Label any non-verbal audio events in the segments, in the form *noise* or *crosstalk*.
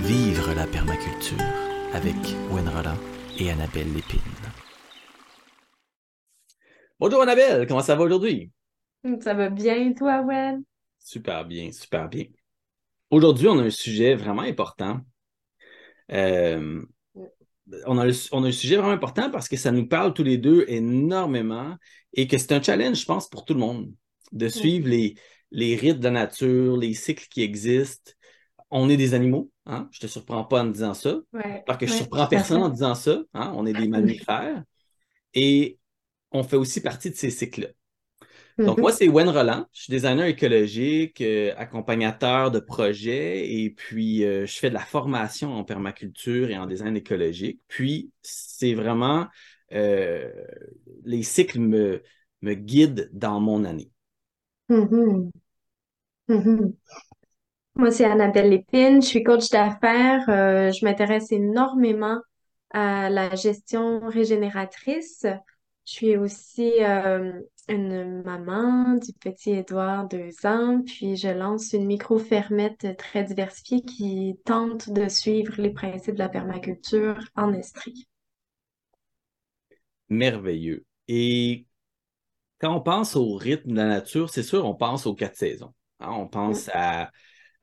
Vivre la permaculture avec Gwen Roland et Annabelle Lépine. Bonjour Annabelle, comment ça va aujourd'hui? Ça va bien, toi, Gwen? Super bien, super bien. Aujourd'hui, on a un sujet vraiment important. Euh, on, a, on, a, un sujet vraiment important parce que ça nous parle tous les deux énormément et que c'est un challenge, je pense, pour tout le monde de suivre les, les rites de la nature, les cycles qui existent. On est des animaux, hein? je ne te surprends pas en disant ça, parce que je ne surprends personne en disant ça. Hein? On est des *laughs* mammifères et on fait aussi partie de ces cycles-là. Donc, mm-hmm. moi, c'est Wen Roland. Je suis designer écologique, euh, accompagnateur de projets et puis euh, je fais de la formation en permaculture et en design écologique. Puis, c'est vraiment euh, les cycles me, me guident dans mon année. Mm-hmm. Mm-hmm. Moi, c'est Annabelle Lépine, je suis coach d'affaires. Euh, je m'intéresse énormément à la gestion régénératrice. Je suis aussi euh, une maman du petit Édouard, deux ans, puis je lance une micro-fermette très diversifiée qui tente de suivre les principes de la permaculture en Estrie. Merveilleux. Et quand on pense au rythme de la nature, c'est sûr, on pense aux quatre saisons. Hein. On pense à,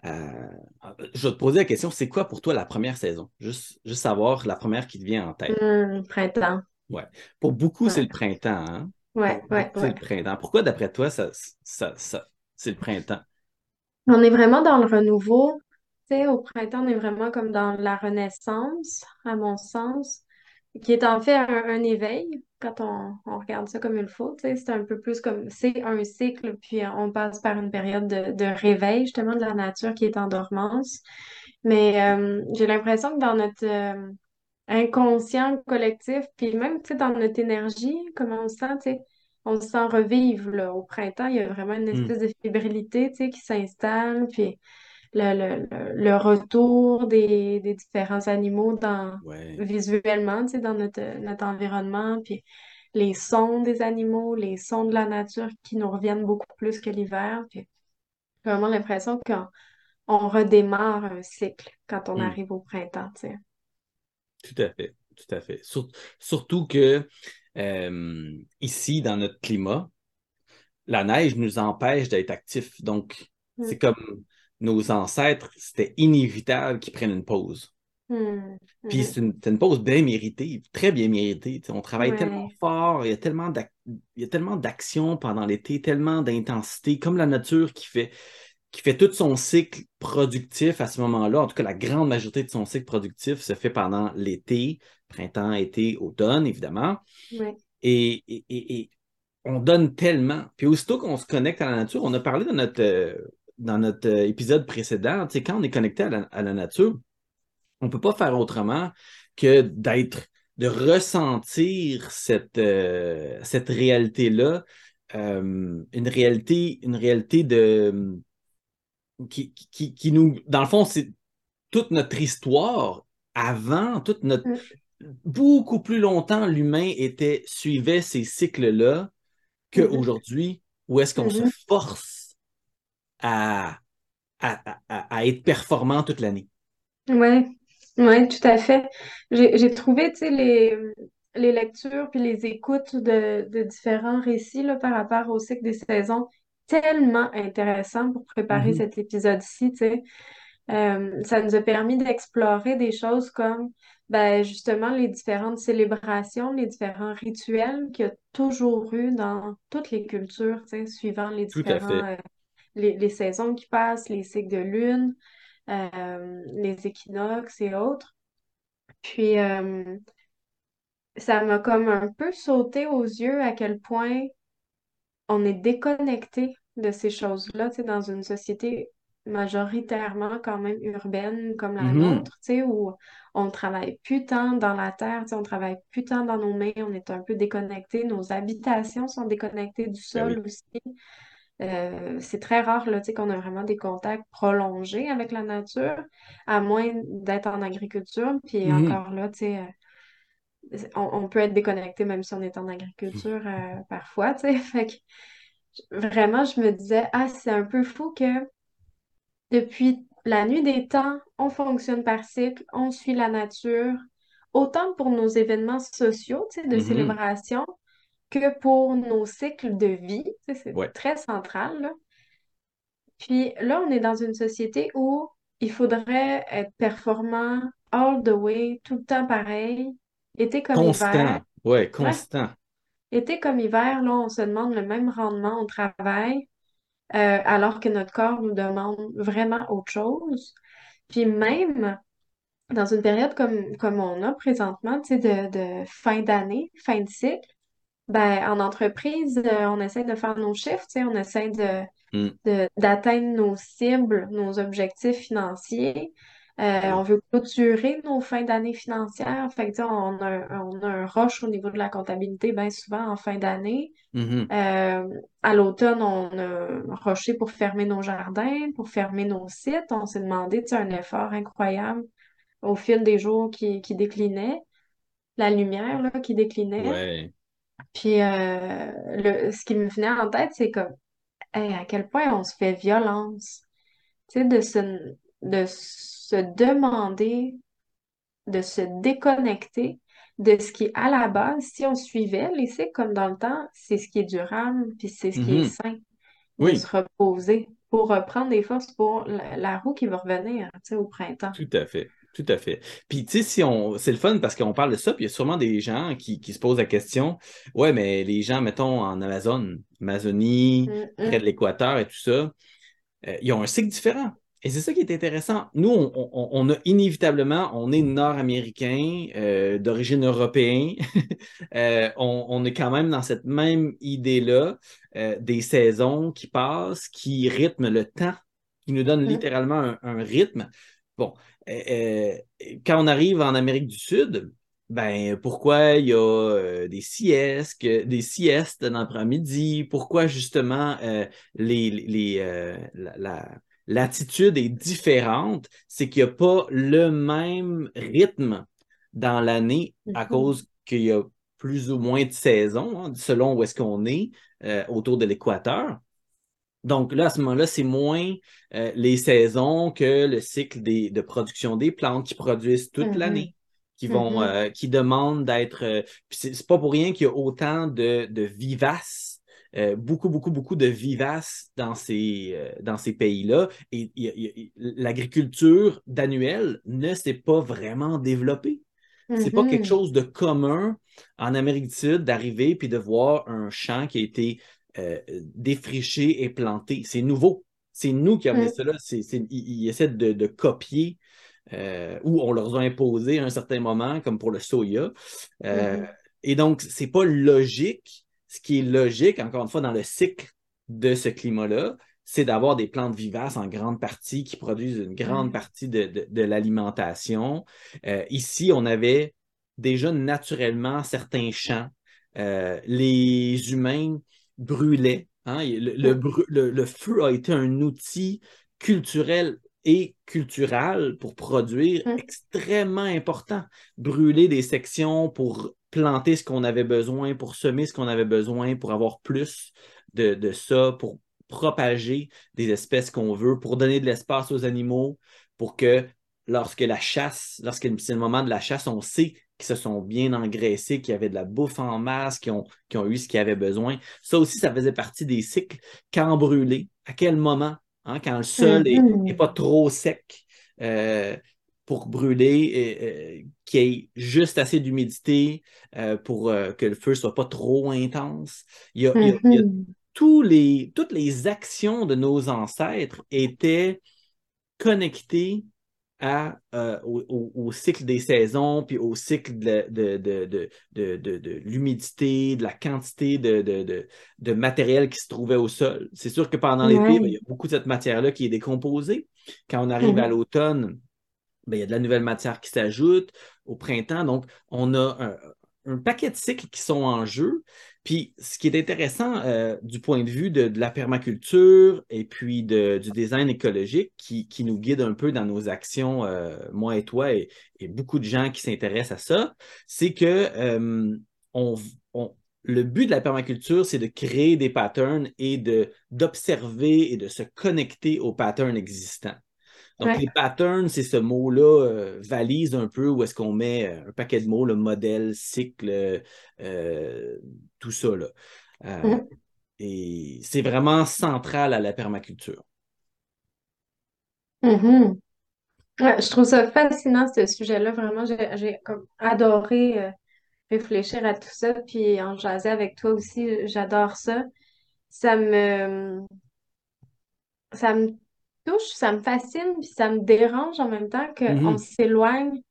Je vais te poser la question, c'est quoi pour toi la première saison? Juste, juste savoir la première qui te vient en tête. Hum, printemps. Ouais. Pour beaucoup, c'est le printemps. Hein? Ouais, ouais, C'est le printemps. Pourquoi, d'après toi, ça, ça, ça c'est le printemps? On est vraiment dans le renouveau. Tu sais, au printemps, on est vraiment comme dans la renaissance, à mon sens qui est en fait un, éveil quand on, regarde ça comme il faut. C'est un peu plus comme c'est un cycle, puis on passe par une période de, réveil justement de la nature qui est en dormance. Mais euh, j'ai l'impression que dans notre euh, inconscient collectif, puis même dans notre énergie, comment on se sent, on se sent revivre là, au printemps, il y a vraiment une hmm. espèce de fébrilité qui s'installe, puis le, retour des, différents animaux dans, visuellement dans notre, notre environnement, puis les sons des animaux, les sons de la nature qui nous reviennent beaucoup plus que l'hiver. J'ai vraiment l'impression qu'on redémarre un cycle quand on hmm. arrive au printemps. Tout à fait, tout à fait. surtout que euh, ici, dans notre climat, la neige nous empêche d'être actifs. Donc, c'est hmm. comme nos ancêtres, c'était inévitable qu'ils prennent une pause. Hmm, Puis c'est une, pause bien méritée, très bien méritée. on travaille tellement fort, il y a tellement d'actions pendant l'été, tellement d'intensité, comme la nature qui fait, qui fait tout son cycle productif à ce moment-là. En tout cas, la grande majorité de son cycle productif se fait pendant l'été, printemps, été, automne, évidemment. Et, et, on donne tellement. Puis aussitôt qu'on se connecte à la nature, on a parlé de notre, euh, dans notre euh, épisode précédent, quand on est connecté à la, nature, on ne peut pas faire autrement que d'être, de ressentir cette, euh, cette réalité-là, euh, une réalité, une réalité de qui, qui, nous, dans le fond, c'est toute notre histoire avant, toute notre mm. beaucoup plus longtemps, l'humain était suivait ces cycles-là qu'aujourd'hui, où est-ce qu'on se mm-hmm. force à, à, être performant toute l'année. Oui, ouais, tout à fait. J'ai trouvé, tu sais, les, les lectures puis les écoutes de, différents récits là, par rapport au cycle des saisons tellement intéressants pour préparer mm-hmm. cet épisode-ci. Euh, ça nous a permis d'explorer des choses comme ben, justement les différentes célébrations, les différents rituels qu'il y a toujours eu dans toutes les cultures, suivant les différents euh, les, saisons qui passent, les cycles de lune, euh, les équinoxes et autres. Puis, euh, ça m'a comme un peu sauté aux yeux à quel point on est déconnecté de ces choses-là, tu sais, dans une société majoritairement quand même urbaine comme la mm-hmm. nôtre, tu sais, où on travaille plus tant dans la terre, tu sais, on travaille plus tant dans nos mains, on est un peu déconnecté, nos habitations sont déconnectées du ben sol aussi. Euh, c'est très rare là, qu'on a vraiment des contacts prolongés avec la nature, à moins d'être en agriculture. Puis mhm. encore là, euh, on, peut être déconnecté même si on est en agriculture euh, parfois. *laughs* Fait vraiment, je me disais, ah, c'est un peu fou que depuis la nuit des temps, on fonctionne par cycle, on suit la nature, autant pour nos événements sociaux, tu sais, de Mhm. célébration, que pour nos cycles de vie. C'est Ouais. très central, là. Puis là, on est dans une société où il faudrait être performant all the way, tout le temps pareil, été comme hiver. Constant. Ouais, Ouais, constant. été comme hiver, là, on se demande le même rendement au travail, euh, alors que notre corps nous demande vraiment autre chose. Puis même dans une période comme, comme on a présentement, tu sais, de, de fin d'année, fin de cycle, ben, en entreprise, euh, on essaie de faire nos chiffres, on essaie de, Mm. de- d'atteindre nos cibles, nos objectifs financiers. Euh, on Oui. veut clôturer nos fins d'année financières. Fait que, on a, un- on a un rush au niveau de la comptabilité bien souvent en fin d'année. Mhm. Euh, à l'automne, on a rushé pour fermer nos jardins, pour fermer nos sites. On s'est demandé, un effort incroyable au fil des jours qui, qui déclinaient, la lumière là, qui déclinait. Ouais. Puis euh, le, ce qui me venait en tête, c'est comme hey, à quel point on se fait violence. Tu sais, de se, de se demander, de se déconnecter de ce qui, à la base, si on suivait les cycles comme dans le temps, c'est ce qui est durable, puis c'est ce qui est Mhm. sain, de Oui, se reposer pour reprendre des forces pour la, la roue qui va revenir, tu sais, au printemps. tout à fait. Tout à fait. Puis, tu sais, si on. C'est le fun parce qu'on parle de ça, puis il y a sûrement des gens qui, qui se posent la question Ouais, mais les gens, mettons, en Amazon, Amazonie, Mm, près mm, de l'équateur et tout ça, euh, ils ont un cycle différent. Et c'est ça qui est intéressant. Nous, on, on- on a inévitablement, on est nord-américain, euh, d'origine européenne. *laughs* Euh, on, on est quand même dans cette même idée-là des saisons qui passent, qui rythment le temps, qui nous donnent mm. littéralement un, un rythme. Bon, euh, euh, quand on arrive en Amérique du Sud, ben pourquoi il y a euh, des siestes, des siestes dans l'après-midi? Pourquoi justement euh, les, les, euh, la, la- l'attitude est différente? C'est qu'il n'y a pas le même rythme dans l'année à Mhm. cause qu'il y a plus ou moins de saisons, hein, selon où est-ce qu'on est autour de l'équateur. Donc là, à ce moment-là, c'est moins euh, les saisons que le cycle des- de production des plantes qui produisent toute Mhm. l'année, qui vont, Mhm. euh, qui demandent d'être. euh, c'est pas pour rien qu'il y a autant de, de vivaces, euh, beaucoup, beaucoup, beaucoup de vivaces dans ces, dans ces pays-là. Et l'agriculture d'annuel ne s'est pas vraiment développée. C'est pas quelque Mhm. chose de commun en Amérique du Sud d'arriver puis de voir un champ qui a été euh, défriché et planté. C'est nouveau. C'est nous qui avons Mm. là. C'est- c'est- ils, ils essaient de, de copier euh, ou on leur a imposé à un certain moment, comme pour le soya. Euh, Mhm. et donc, c'est pas logique. Ce qui est logique, encore une fois, dans le cycle de ce climat-là, c'est d'avoir des plantes vivaces en grande partie qui produisent une grande Ouais. partie de, de- de l'alimentation. Euh, ici, on avait déjà naturellement certains champs. Les humains brûlaient. hein. Le, le bru- le- le feu a été un outil culturel et culturel pour produire Mm. extrêmement important. Brûler des sections pour planter ce qu'on avait besoin, pour semer ce qu'on avait besoin, pour avoir plus de, de ça, pour propager des espèces qu'on veut, pour donner de l'espace aux animaux, pour que lorsque la chasse, lorsque c'est le moment de la chasse, on sait qu'ils se sont bien engraissés, qu'il y avait de la bouffe en masse, qu'ils ont, eu ce qu'ils avaient besoin. Ça aussi, ça faisait partie des cycles. Quand brûler, à quel moment, hein, quand le sol n'est Mhm. pas trop sec euh, pour brûler, euh, euh, qu'il y ait juste assez d'humidité euh, pour que le feu soit pas trop intense. Il y a, il y a- il y a tous les, toutes les actions de nos ancêtres étaient connectées à, euh, au, cycle des saisons, puis au cycle de, de, de, de, l'humidité, de la quantité de, de, de, de matériel qui se trouvait au sol. C'est sûr que pendant l'été, ben, il y a beaucoup de cette matière-là qui est décomposée. Quand on arrive à Mhm. l'automne, ben, il y a de la nouvelle matière qui s'ajoute au printemps. Donc, on a un, un paquet de cycles qui sont en jeu. Puis, ce qui est intéressant euh, du point de vue de, la permaculture et puis de- du design écologique qui, qui nous guide un peu dans nos actions, euh, moi et toi, et, et beaucoup de gens qui s'intéressent à ça, c'est que euh, on, on- le but de la permaculture, c'est de créer des patterns et d'observer et de se connecter aux patterns existants. Donc, les patterns, c'est ce mot-là, euh, valise un peu où est-ce qu'on met euh, un paquet de mots, le modèle, cycle, euh, tout ça. Là. Mm. Et c'est vraiment central à la permaculture. Mm-hmm. je trouve ça fascinant, ce sujet-là. Vraiment, j'ai adoré réfléchir à tout ça, puis en jaser avec toi aussi. J'adore ça. Ça me, ça me touche, ça me fascine, puis ça me dérange en même temps qu'on mm-hmm. s'éloigne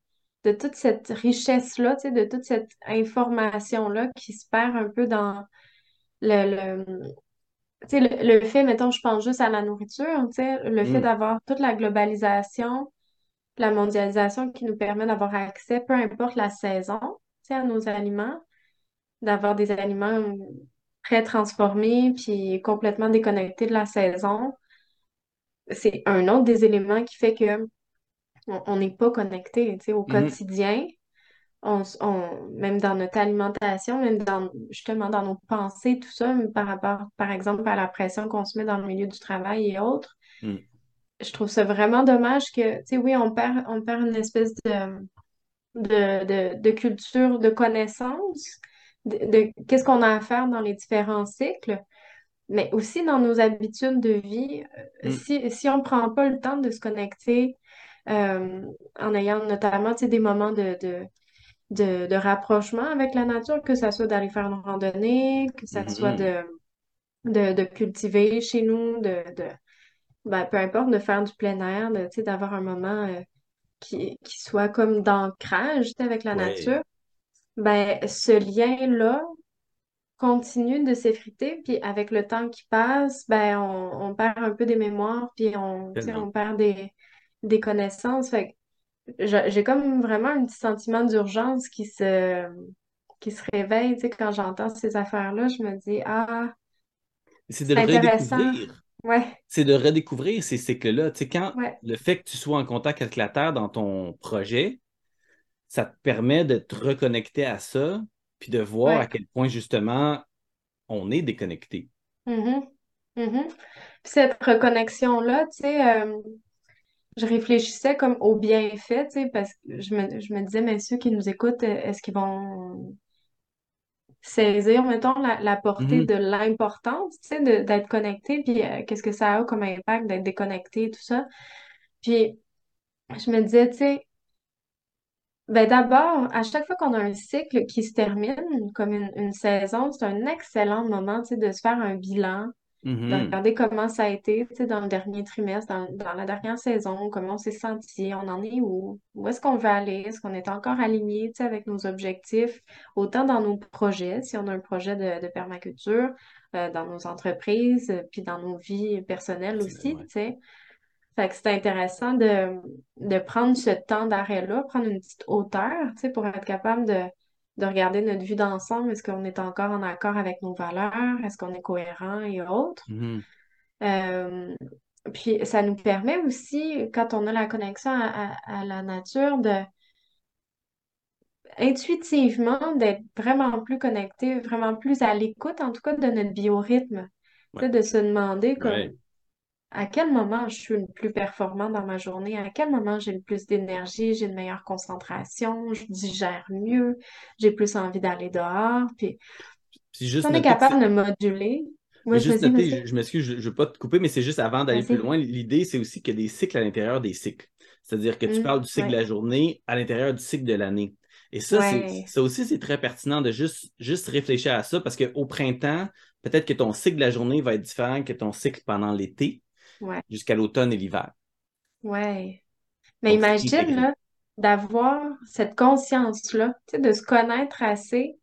de toute cette richesse-là, de toute cette information-là qui se perd un peu dans le, le, le, fait, mettons, je pense juste à la nourriture, le fait mm. d'avoir toute la globalisation, la mondialisation qui nous permet d'avoir accès, peu importe la saison, à nos aliments, d'avoir des aliments très transformés puis complètement déconnectés de la saison c'est un autre des éléments qui fait que on n'est pas connecté au mm-hmm. quotidien. On, même dans notre alimentation, même dans justement dans nos pensées, tout ça, par rapport, par exemple, à la pression qu'on se met dans le milieu du travail et autres. Mm. Je trouve ça vraiment dommage que, tu sais, oui, on perd, on perd une espèce de, de, de, culture, de connaissance, de qu'est-ce qu'on a à faire dans les différents cycles mais aussi dans nos habitudes de vie, euh, mm. si, on ne prend pas le temps de se connecter euh, en ayant notamment des moments de, de, rapprochement avec la nature, que ce soit d'aller faire une randonnée, que ce soit mm-hmm. de, de, cultiver chez nous, de, ben, peu importe, de faire du plein air, d'avoir un moment euh, qui, soit comme d'ancrage avec la nature, ben, ce lien-là, continue de s'effriter, puis avec le temps qui passe, ben on, perd un peu des mémoires, puis on, on perd des, des connaissances. Fait j'ai comme vraiment un petit sentiment d'urgence qui se, qui se réveille, quand j'entends ces affaires-là, je me dis, ah, c'est de redécouvrir. Ouais. C'est de redécouvrir ces cycles-là. Tu sais, quand le fait que tu sois en contact avec la Terre dans ton projet, ça te permet de te reconnecter à ça, puis de voir à quel point justement on est déconnecté. Mm-hmm. cette reconnexion-là, tu sais, euh, je réfléchissais comme au bienfait, tu sais, parce que je me, je me disais, mais ceux qui nous écoutent, est-ce qu'ils vont saisir, mettons, la, portée mm-hmm. de l'importance, tu sais, d'être connecté, puis euh, qu'est-ce que ça a comme impact d'être déconnecté, tout ça. Puis je me disais, tu sais, ben d'abord, à chaque fois qu'on a un cycle qui se termine, comme une, saison, c'est un excellent moment, de se faire un bilan, de mm-hmm. regarder comment ça a été, dans le dernier trimestre, dans, la dernière saison, comment on s'est senti, on en est où, où est-ce qu'on veut aller, est-ce qu'on est encore aligné, avec nos objectifs, autant dans nos projets, si on a un projet de, permaculture, euh, dans nos entreprises, puis dans nos vies personnelles aussi, tu sais. Fait que c'est intéressant de, de prendre ce temps d'arrêt-là, prendre une petite hauteur, tu sais, pour être capable de, de regarder notre vue d'ensemble. Est-ce qu'on est encore en accord avec nos valeurs? Est-ce qu'on est cohérent et autres? Mm-hmm. Euh, puis ça nous permet aussi, quand on a la connexion à, la nature, de intuitivement d'être vraiment plus connecté, vraiment plus à l'écoute, en tout cas, de notre biorhythme. Tu sais, de se demander comme à quel moment je suis le plus performant dans ma journée, à quel moment j'ai le plus d'énergie, j'ai une meilleure concentration, je digère mieux, j'ai plus envie d'aller dehors. Puis, on est capable de moduler. Moi, je, juste noter, je, m'excuse, je ne veux pas te couper, mais c'est juste avant d'aller plus loin, l'idée, c'est aussi qu'il y a des cycles à l'intérieur des cycles. C'est-à-dire que tu mmh, parles du cycle de la journée à l'intérieur du cycle de l'année. Et ça, ça aussi, c'est très pertinent de juste, juste réfléchir à ça parce qu'au printemps, peut-être que ton cycle de la journée va être différent que ton cycle pendant l'été jusqu'à l'automne et l'hiver. Oui. Mais imagine d'avoir cette conscience-là, de se connaître assez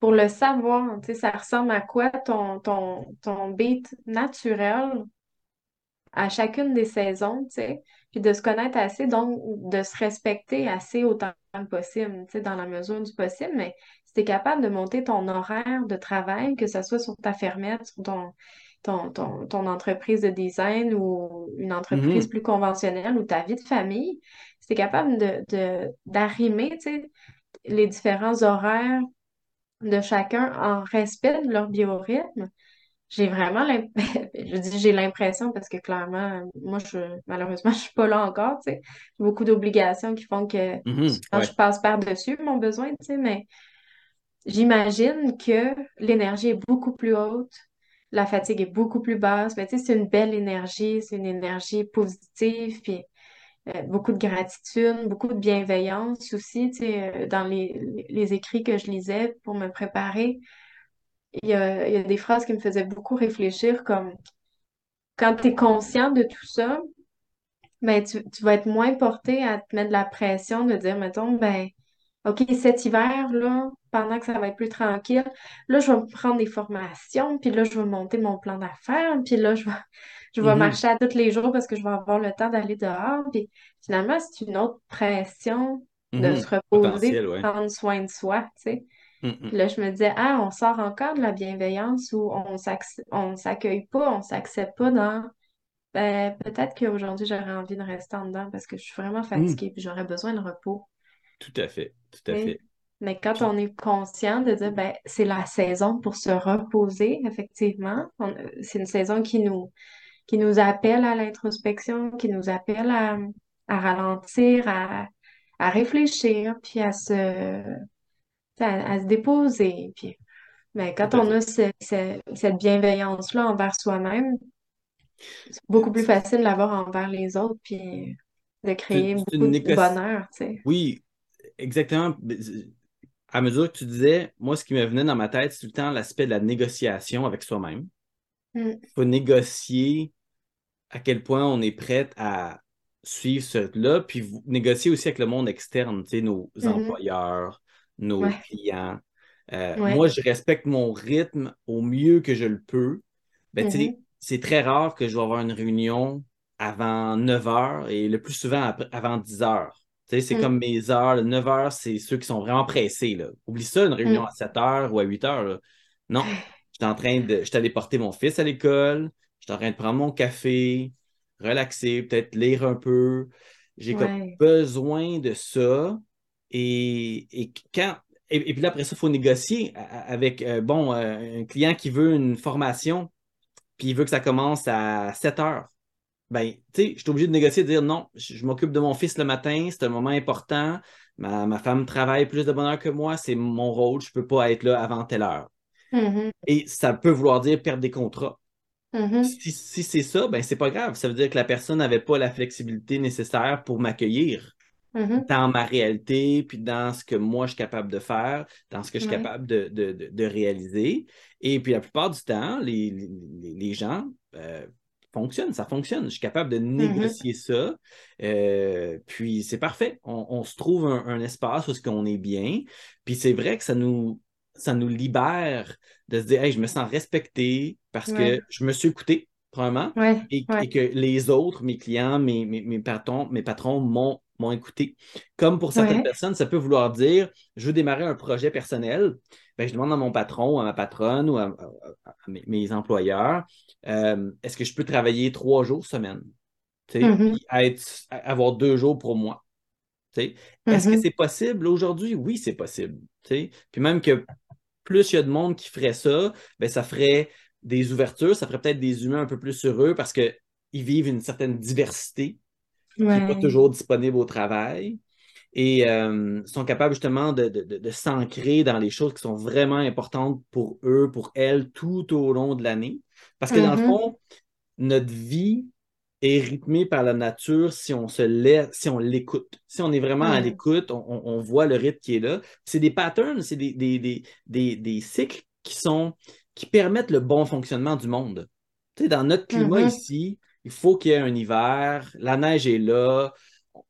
pour le savoir. Ça ressemble à quoi ton, ton, ton beat naturel à chacune des saisons, puis de se connaître assez, donc de se respecter assez autant que possible, dans la mesure du possible, mais si tu es capable de monter ton horaire de travail, que ce soit sur ta fermette, sur ton, ton, entreprise de design ou une entreprise mhm. plus conventionnelle ou ta vie de famille, c'est capable de, d'arrimer les différents horaires de chacun en respect de leur biorhythme, j'ai vraiment l'impression, *laughs* je dis j'ai l'impression parce que clairement, moi, je, malheureusement, *laughs* je suis pas là encore, tu sais. J'ai beaucoup d'obligations qui font que Mhm, quand ouais. je passe par-dessus mon besoin, tu sais, mais j'imagine que l'énergie est beaucoup plus haute, la fatigue est beaucoup plus basse, mais tu sais, c'est une belle énergie, c'est une énergie positive, puis euh, beaucoup de gratitude, beaucoup de bienveillance aussi, tu sais, euh, dans les, écrits que je lisais pour me préparer. Il y a, il y a des phrases qui me faisaient beaucoup réfléchir, comme quand tu es conscient de tout ça, ben, tu, tu vas être moins porté à te mettre de la pression de dire, mettons, ben, OK, cet hiver, là, pendant que ça va être plus tranquille, là, je vais me prendre des formations, puis là, je vais monter mon plan d'affaires, puis là, je vais, je vais Mhm, marcher à tous les jours parce que je vais avoir le temps d'aller dehors. Puis finalement, c'est une autre pression de mhm. se reposer, de ouais. prendre soin de soi, tu sais. Puis là, je me disais, ah, on sort encore de la bienveillance où on on s'accueille pas, on s'accepte pas dans, ben, peut-être qu'aujourd'hui, j'aurais envie de rester en dedans parce que je suis vraiment mhm. fatiguée puis j'aurais besoin de repos. Tout à fait, tout à fait. Mais quand on est conscient de dire, ben, c'est la saison pour se reposer, effectivement, c'est une saison qui nous, qui nous appelle à l'introspection, qui nous appelle à, à ralentir, à, à réfléchir, puis à se, à, à se déposer. Puis, ben, quand on a ce- ce- cette bienveillance-là envers soi-même, c'est beaucoup plus facile de l'avoir envers les autres, puis de créer beaucoup de bonheur, tu sais. Oui, exactement. À mesure que tu disais, moi, ce qui me venait dans ma tête, c'est tout le temps l'aspect de la négociation avec soi-même. Mm. Il faut négocier à quel point on est prêt à suivre ce-là, puis négocier aussi avec le monde externe, tu sais, nos Mhm. employeurs, nos Ouais, clients. Euh, moi, je respecte mon rythme au mieux que je le peux. Ben, tu sais, Mhm. c'est très rare que je vais avoir une réunion avant 9 heures et le plus souvent avant 10 heures. Tu sais, c'est Mm. comme mes heures. 9 heures, c'est ceux qui sont vraiment pressés, là. Oublie ça, une réunion Mm. à 7 heures ou à 8 heures, là. Non. *laughs* J'étais en train de. J'étais allé porter mon fils à l'école. J'étais en train de prendre mon café, relaxer, peut-être lire un peu. J'ai comme besoin de ça. Et, et quand. Et, et puis là, après ça, il faut négocier avec euh, bon, euh, un client qui veut une formation, puis il veut que ça commence à 7 heures. Ben, tu sais, je suis obligé de négocier, de dire non, je, m'occupe de mon fils le matin, c'est un moment important. Ma, ma femme travaille plus de bonne heure que moi, c'est mon rôle, je ne peux pas être là avant telle heure. Mhm. Et ça peut vouloir dire perdre des contrats. Mhm. Si, si c'est ça, ben c'est pas grave. Ça veut dire que la personne n'avait pas la flexibilité nécessaire pour m'accueillir Mhm. dans ma réalité, puis dans ce que moi je suis capable de faire, dans ce que je suis capable de, de- de- de réaliser. Et puis la plupart du temps, les, les- les gens euh, fonctionnent, ça fonctionne. Je suis capable de Mhm. négocier ça. Euh, puis c'est parfait. On, on se trouve un, un espace où est-ce qu'on est bien. Puis c'est vrai que ça nous, ça nous libère de se dire, hey, je me sens respecté parce que je me suis écouté, probablement Ouais. et, que les autres, mes clients, mes, mes, mes patrons, mes patrons m'ont, m'ont écouté. Comme pour certaines Ouais. personnes, ça peut vouloir dire je veux démarrer un projet personnel. Ben, je demande à mon patron ou à ma patronne ou à, à- à mes, employeurs euh, est-ce que je peux travailler trois jours semaine? Mhm. être, avoir deux jours pour moi. Est-ce que Mhm. c'est possible aujourd'hui? Oui, c'est possible. Puis même que plus il y a de monde qui ferait ça, ben, ça ferait des ouvertures, ça ferait peut-être des humains un peu plus heureux parce qu'ils vivent une certaine diversité qui n'est pas toujours disponible au travail et euh, sont capables justement de, de, de, s'ancrer dans les choses qui sont vraiment importantes pour eux, pour elles, tout au long de l'année. Parce que dans le Mhm. fond, notre vie est rythmée par la nature si on se laisse, si on l'écoute. Si on est vraiment à l'écoute, on, on- voit le rythme qui est là. C'est des patterns, c'est des, des, des, des, des cycles qui sont qui permettent le bon fonctionnement du monde. Tu sais, dans notre climat Mhm. ici, il faut qu'il y ait un hiver, la neige est là,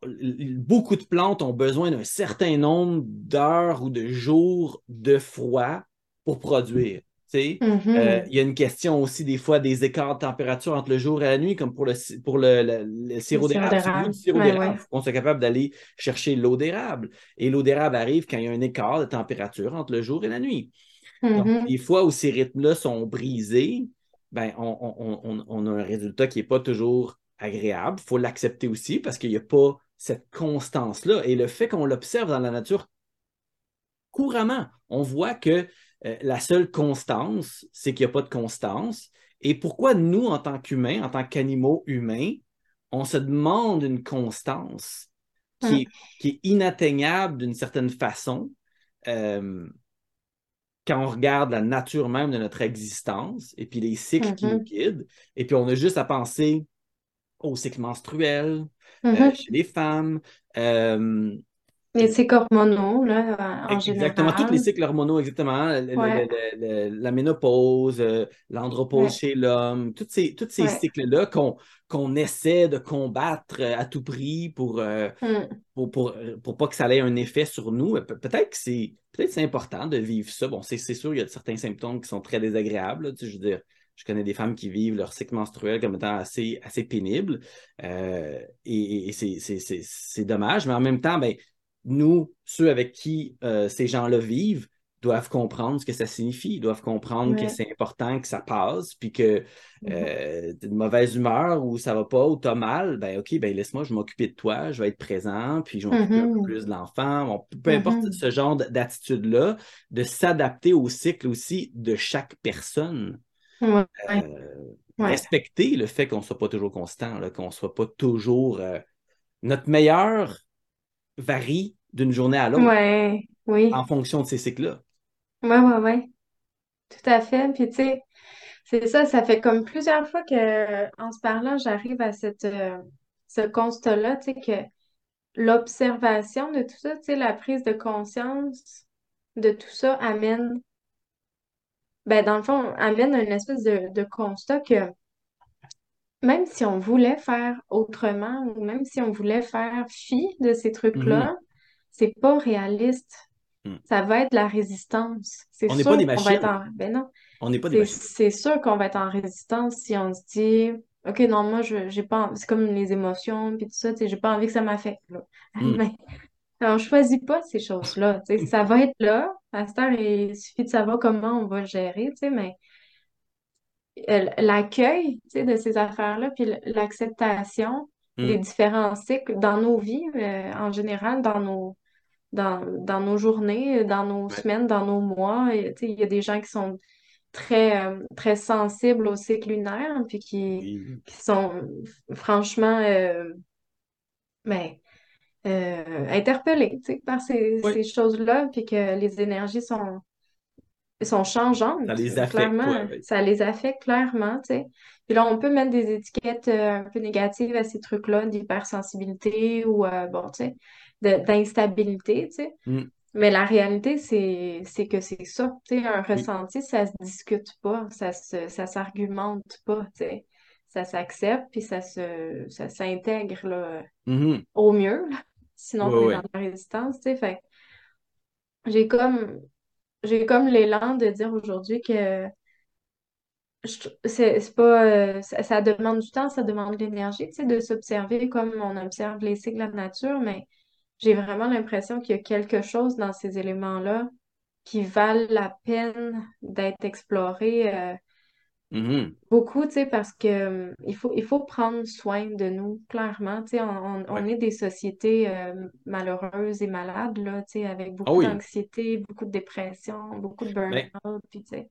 beaucoup de plantes ont besoin d'un certain nombre d'heures ou de jours de froid pour produire. Sais, euh, il y a une question aussi des fois des écarts de température entre le jour et la nuit, comme pour le, pour le, le- le Le sirop d'érable. On sirop Ouais, d'érable, il ouais. faut qu'on soit capable d'aller chercher l'eau d'érable. Et l'eau d'érable arrive quand il y a un écart de température entre le jour et la nuit. Donc, Mhm. des fois où ces rythmes-là sont brisés, ben, on, on- on- on a un résultat qui n'est pas toujours agréable. Il faut l'accepter aussi parce qu'il n'y a pas cette constance-là. Et le fait qu'on l'observe dans la nature couramment, on voit que euh, la seule constance, c'est qu'il n'y a pas de constance. Et pourquoi nous, en tant qu'humains, en tant qu'animaux humains, on se demande une constance qui, est, inatteignable d'une certaine façon euh, quand on regarde la nature même de notre existence et puis les cycles qui nous mm-hmm. guident. Et puis on a juste à penser au cycle menstruel euh, mm-hmm. chez les femmes, les cycles hormonaux, là, en Exactement, tous les cycles hormonaux, exactement. la ménopause, euh, l'andropause chez l'homme, tous ces, tous ces cycles-là qu'on essaie de combattre euh, à tout prix pour, euh, hmm. pour, pour, pour, pas que ça ait un effet sur nous. Peut-être que c'est c'est important de vivre ça. Bon, c'est sûr, il y a certains symptômes qui sont très désagréables. tu sais, je veux dire, je connais des femmes qui vivent leur cycle menstruel comme étant assez, assez pénible. et, et c'est dommage, mais en même temps, ben, nous, ceux avec qui euh, ces gens-là vivent, doivent comprendre ce que ça signifie, doivent comprendre que c'est important que ça passe, puis que mm-hmm. euh, de mauvaise humeur ou ça va pas ou tu as mal, ben OK, ben laisse-moi, je vais m'occuper de toi, je vais être présent, puis je vais m'occuper un peu mm-hmm. plus de l'enfant. peu importe mm-hmm. ce genre d'attitude-là, de s'adapter au cycle aussi de chaque personne. Euh, respecter le fait qu'on ne soit pas toujours constant, qu'on ne soit pas toujours notre meilleur varie d'une journée à l'autre Ouais, oui. en fonction de ces cycles-là. Ouais, ouais, ouais. Tout à fait. Puis tu sais, c'est ça, ça fait comme plusieurs fois que en se parlant, j'arrive à cette, euh, ce constat-là, tu sais, que l'observation de tout ça, tu sais, la prise de conscience de tout ça amène, ben dans le fond, amène une espèce de, de constat que même si on voulait faire autrement ou même si on voulait faire fi de ces trucs-là, mm-hmm. c'est pas réaliste. Mm. Ça va être la résistance. C'est on n'est pas des machines. Ben non. On n'est pas des machines. C'est sûr qu'on va être en résistance si on se dit OK, non, moi, je j'ai pas c'est comme les émotions puis tout ça, tu sais, j'ai pas envie que ça m'affecte. *laughs* Mm. Mais on choisit pas ces choses-là. Ça va être là. À cette heure, il suffit de savoir comment on va le gérer, tu sais, mais l'accueil de ces affaires-là, puis l'acceptation des mm. différents cycles dans nos vies, euh, en général, dans nos, dans, dans nos journées, dans nos semaines, dans nos mois. Il y a des gens qui sont très, euh, très sensibles au cycle lunaire, puis qui, qui sont franchement ben, interpellés par ces, ces choses-là, puis que les énergies sont, sont changeantes. Ça les affecte. Clairement, ça les affecte clairement, tu sais. Puis là, on peut mettre des étiquettes euh, un peu négatives à ces trucs-là, d'hypersensibilité ou, euh, bon, tu sais, d'instabilité, tu sais. Mm. Mais la réalité, c'est que c'est ça. Tu sais, un ressenti, ça se discute pas, ça se, ça s'argumente pas, tu sais. Ça s'accepte, puis ça se, ça s'intègre, là, mm-hmm. au mieux, Sinon, on est dans la résistance, tu sais. Fait j'ai comme j'ai comme l'élan de dire aujourd'hui que c'est pas euh, ça, demande du temps, ça demande de l'énergie, tu de s'observer comme on observe les cycles de la nature, mais j'ai vraiment l'impression qu'il y a quelque chose dans ces éléments-là qui valent la peine d'être explorés. Euh, Mm-hmm. Beaucoup, tu sais, parce que hum, il faut, il faut prendre soin de nous, clairement. Tu sais, on, est des sociétés euh, malheureuses et malades, là, tu sais, avec beaucoup ah d'anxiété, beaucoup de dépression, beaucoup de burn-out, puis tu sais.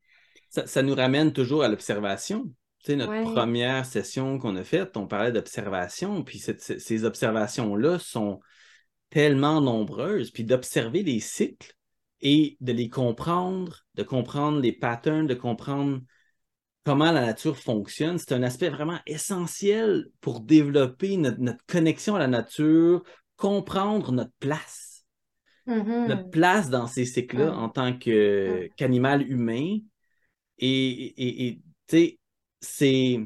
Ça, nous ramène toujours à l'observation. Tu sais, notre première session qu'on a faite, on parlait d'observation, puis ces observations-là sont tellement nombreuses, puis d'observer les cycles et de les comprendre, de comprendre les patterns, de comprendre comment la nature fonctionne, c'est un aspect vraiment essentiel pour développer notre, connexion à la nature, comprendre notre place. Mm-hmm. Notre place dans ces cycles-là mm. en tant mm. qu'animal humain. Et tu sais, c'est.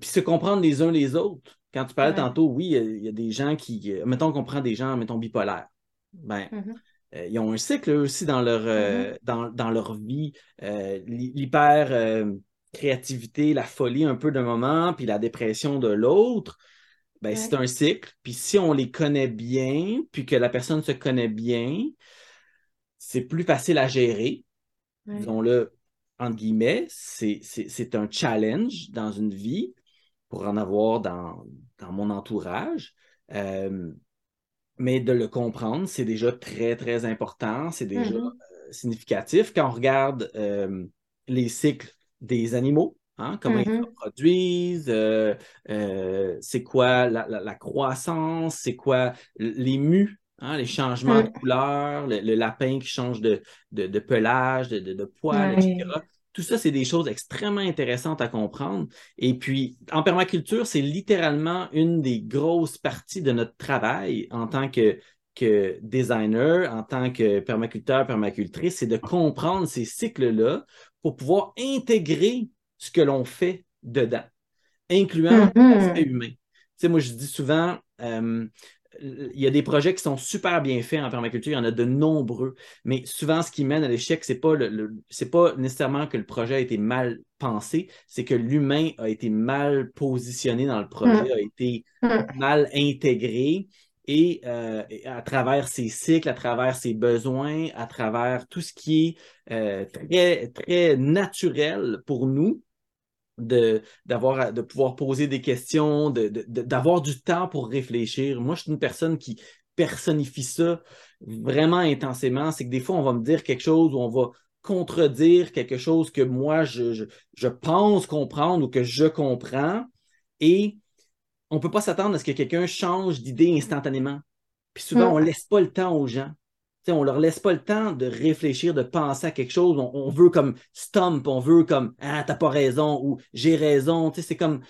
Puis se comprendre les uns les autres. Quand tu parlais tantôt, oui, il y, a des gens qui. Euh, mettons qu'on prend des gens, mettons, bipolaires. Ben, mm-hmm. euh, ils ont un cycle aussi dans leur, euh, mm-hmm. dans, leur vie. L'hyper créativité, la folie un peu d'un moment, puis la dépression de l'autre, ben, c'est un cycle. Puis si on les connaît bien, puis que la personne se connaît bien, c'est plus facile à gérer. Disons-le, entre guillemets, c'est un challenge dans une vie pour en avoir dans, dans mon entourage. Euh, mais de le comprendre, c'est déjà très, très important. C'est déjà, mm-hmm. significatif quand on regarde les cycles des animaux. Hein, comment ils se Mhm. reproduisent, euh, euh, c'est quoi la, la- la croissance, c'est quoi les mus, hein, les changements de Mm. couleur, le, le lapin qui change de, de, de pelage, de, de, de poils, etc. Tout ça, c'est des choses extrêmement intéressantes à comprendre. Et puis, en permaculture, c'est littéralement une des grosses parties de notre travail en tant que, que designer, en tant que permaculteur, permacultrice, c'est de comprendre ces cycles-là pour pouvoir intégrer ce que l'on fait dedans, incluant l'aspect Mhm. humain. Tu sais, moi, je dis souvent, euh, il y a des projets qui sont super bien faits en permaculture, il y en a de nombreux, mais souvent, ce qui mène à l'échec, c'est pas le, le- c'est pas nécessairement que le projet a été mal pensé, c'est que l'humain a été mal positionné dans le projet, Mm. a été Mm. mal intégré. Et euh, et à travers ses cycles, à travers ses besoins, à travers tout ce qui est euh, très, très naturel pour nous, de, d'avoir, de pouvoir poser des questions, de- d'avoir du temps pour réfléchir. Moi, je suis une personne qui personnifie ça vraiment intensément. C'est que des fois, on va me dire quelque chose ou on va contredire quelque chose que moi, je, je, je pense comprendre ou que je comprends. Et on ne peut pas s'attendre à ce que quelqu'un change d'idée instantanément. Puis souvent, on ne Mm. laisse pas le temps aux gens. On leur laisse pas le temps de réfléchir, de penser à quelque chose. On, on veut comme stump, on veut comme Ah, t'as pas raison ou j'ai raison. C'est comme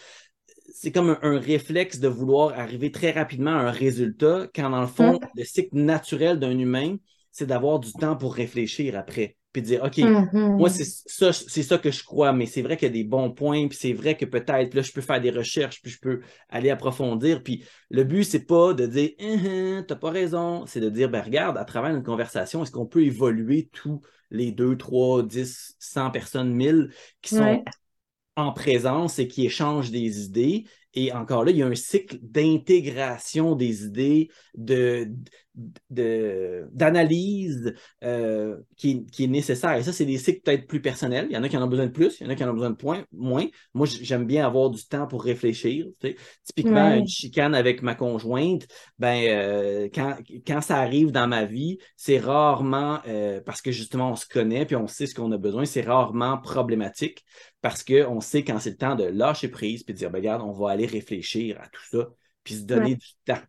c'est comme un, un réflexe de vouloir arriver très rapidement à un résultat, quand dans le fond, Mm. le cycle naturel d'un humain, c'est d'avoir du temps pour réfléchir après. Puis dire, OK, Mhm. moi, c'est ça, c'est ça que je crois, mais c'est vrai qu'il y a des bons points, puis c'est vrai que peut-être, là, je peux faire des recherches, puis je peux aller approfondir. Puis le but, c'est pas de dire, Hein, hein, t'as pas raison, c'est de dire, ben regarde, à travers une conversation, est-ce qu'on peut évoluer tous les 2, 3, 10, 100 personnes, 1000 qui sont Ouais. en présence et qui échangent des idées? Et encore là, il y a un cycle d'intégration des idées, de, de- d'analyse euh, qui, qui est nécessaire. Et ça, c'est des cycles peut-être plus personnels. Il y en a qui en ont besoin de plus, il y en a qui en ont besoin de point, moins. Moi, j'aime bien avoir du temps pour réfléchir. tu sais. Typiquement, Ouais. une chicane avec ma conjointe, ben, euh, quand, quand ça arrive dans ma vie, c'est rarement, euh, parce que justement, on se connaît puis on sait ce qu'on a besoin, c'est rarement problématique parce qu'on sait quand c'est le temps de lâcher prise puis de dire, ben, regarde, on va aller réfléchir à tout ça puis se donner Ouais. du temps.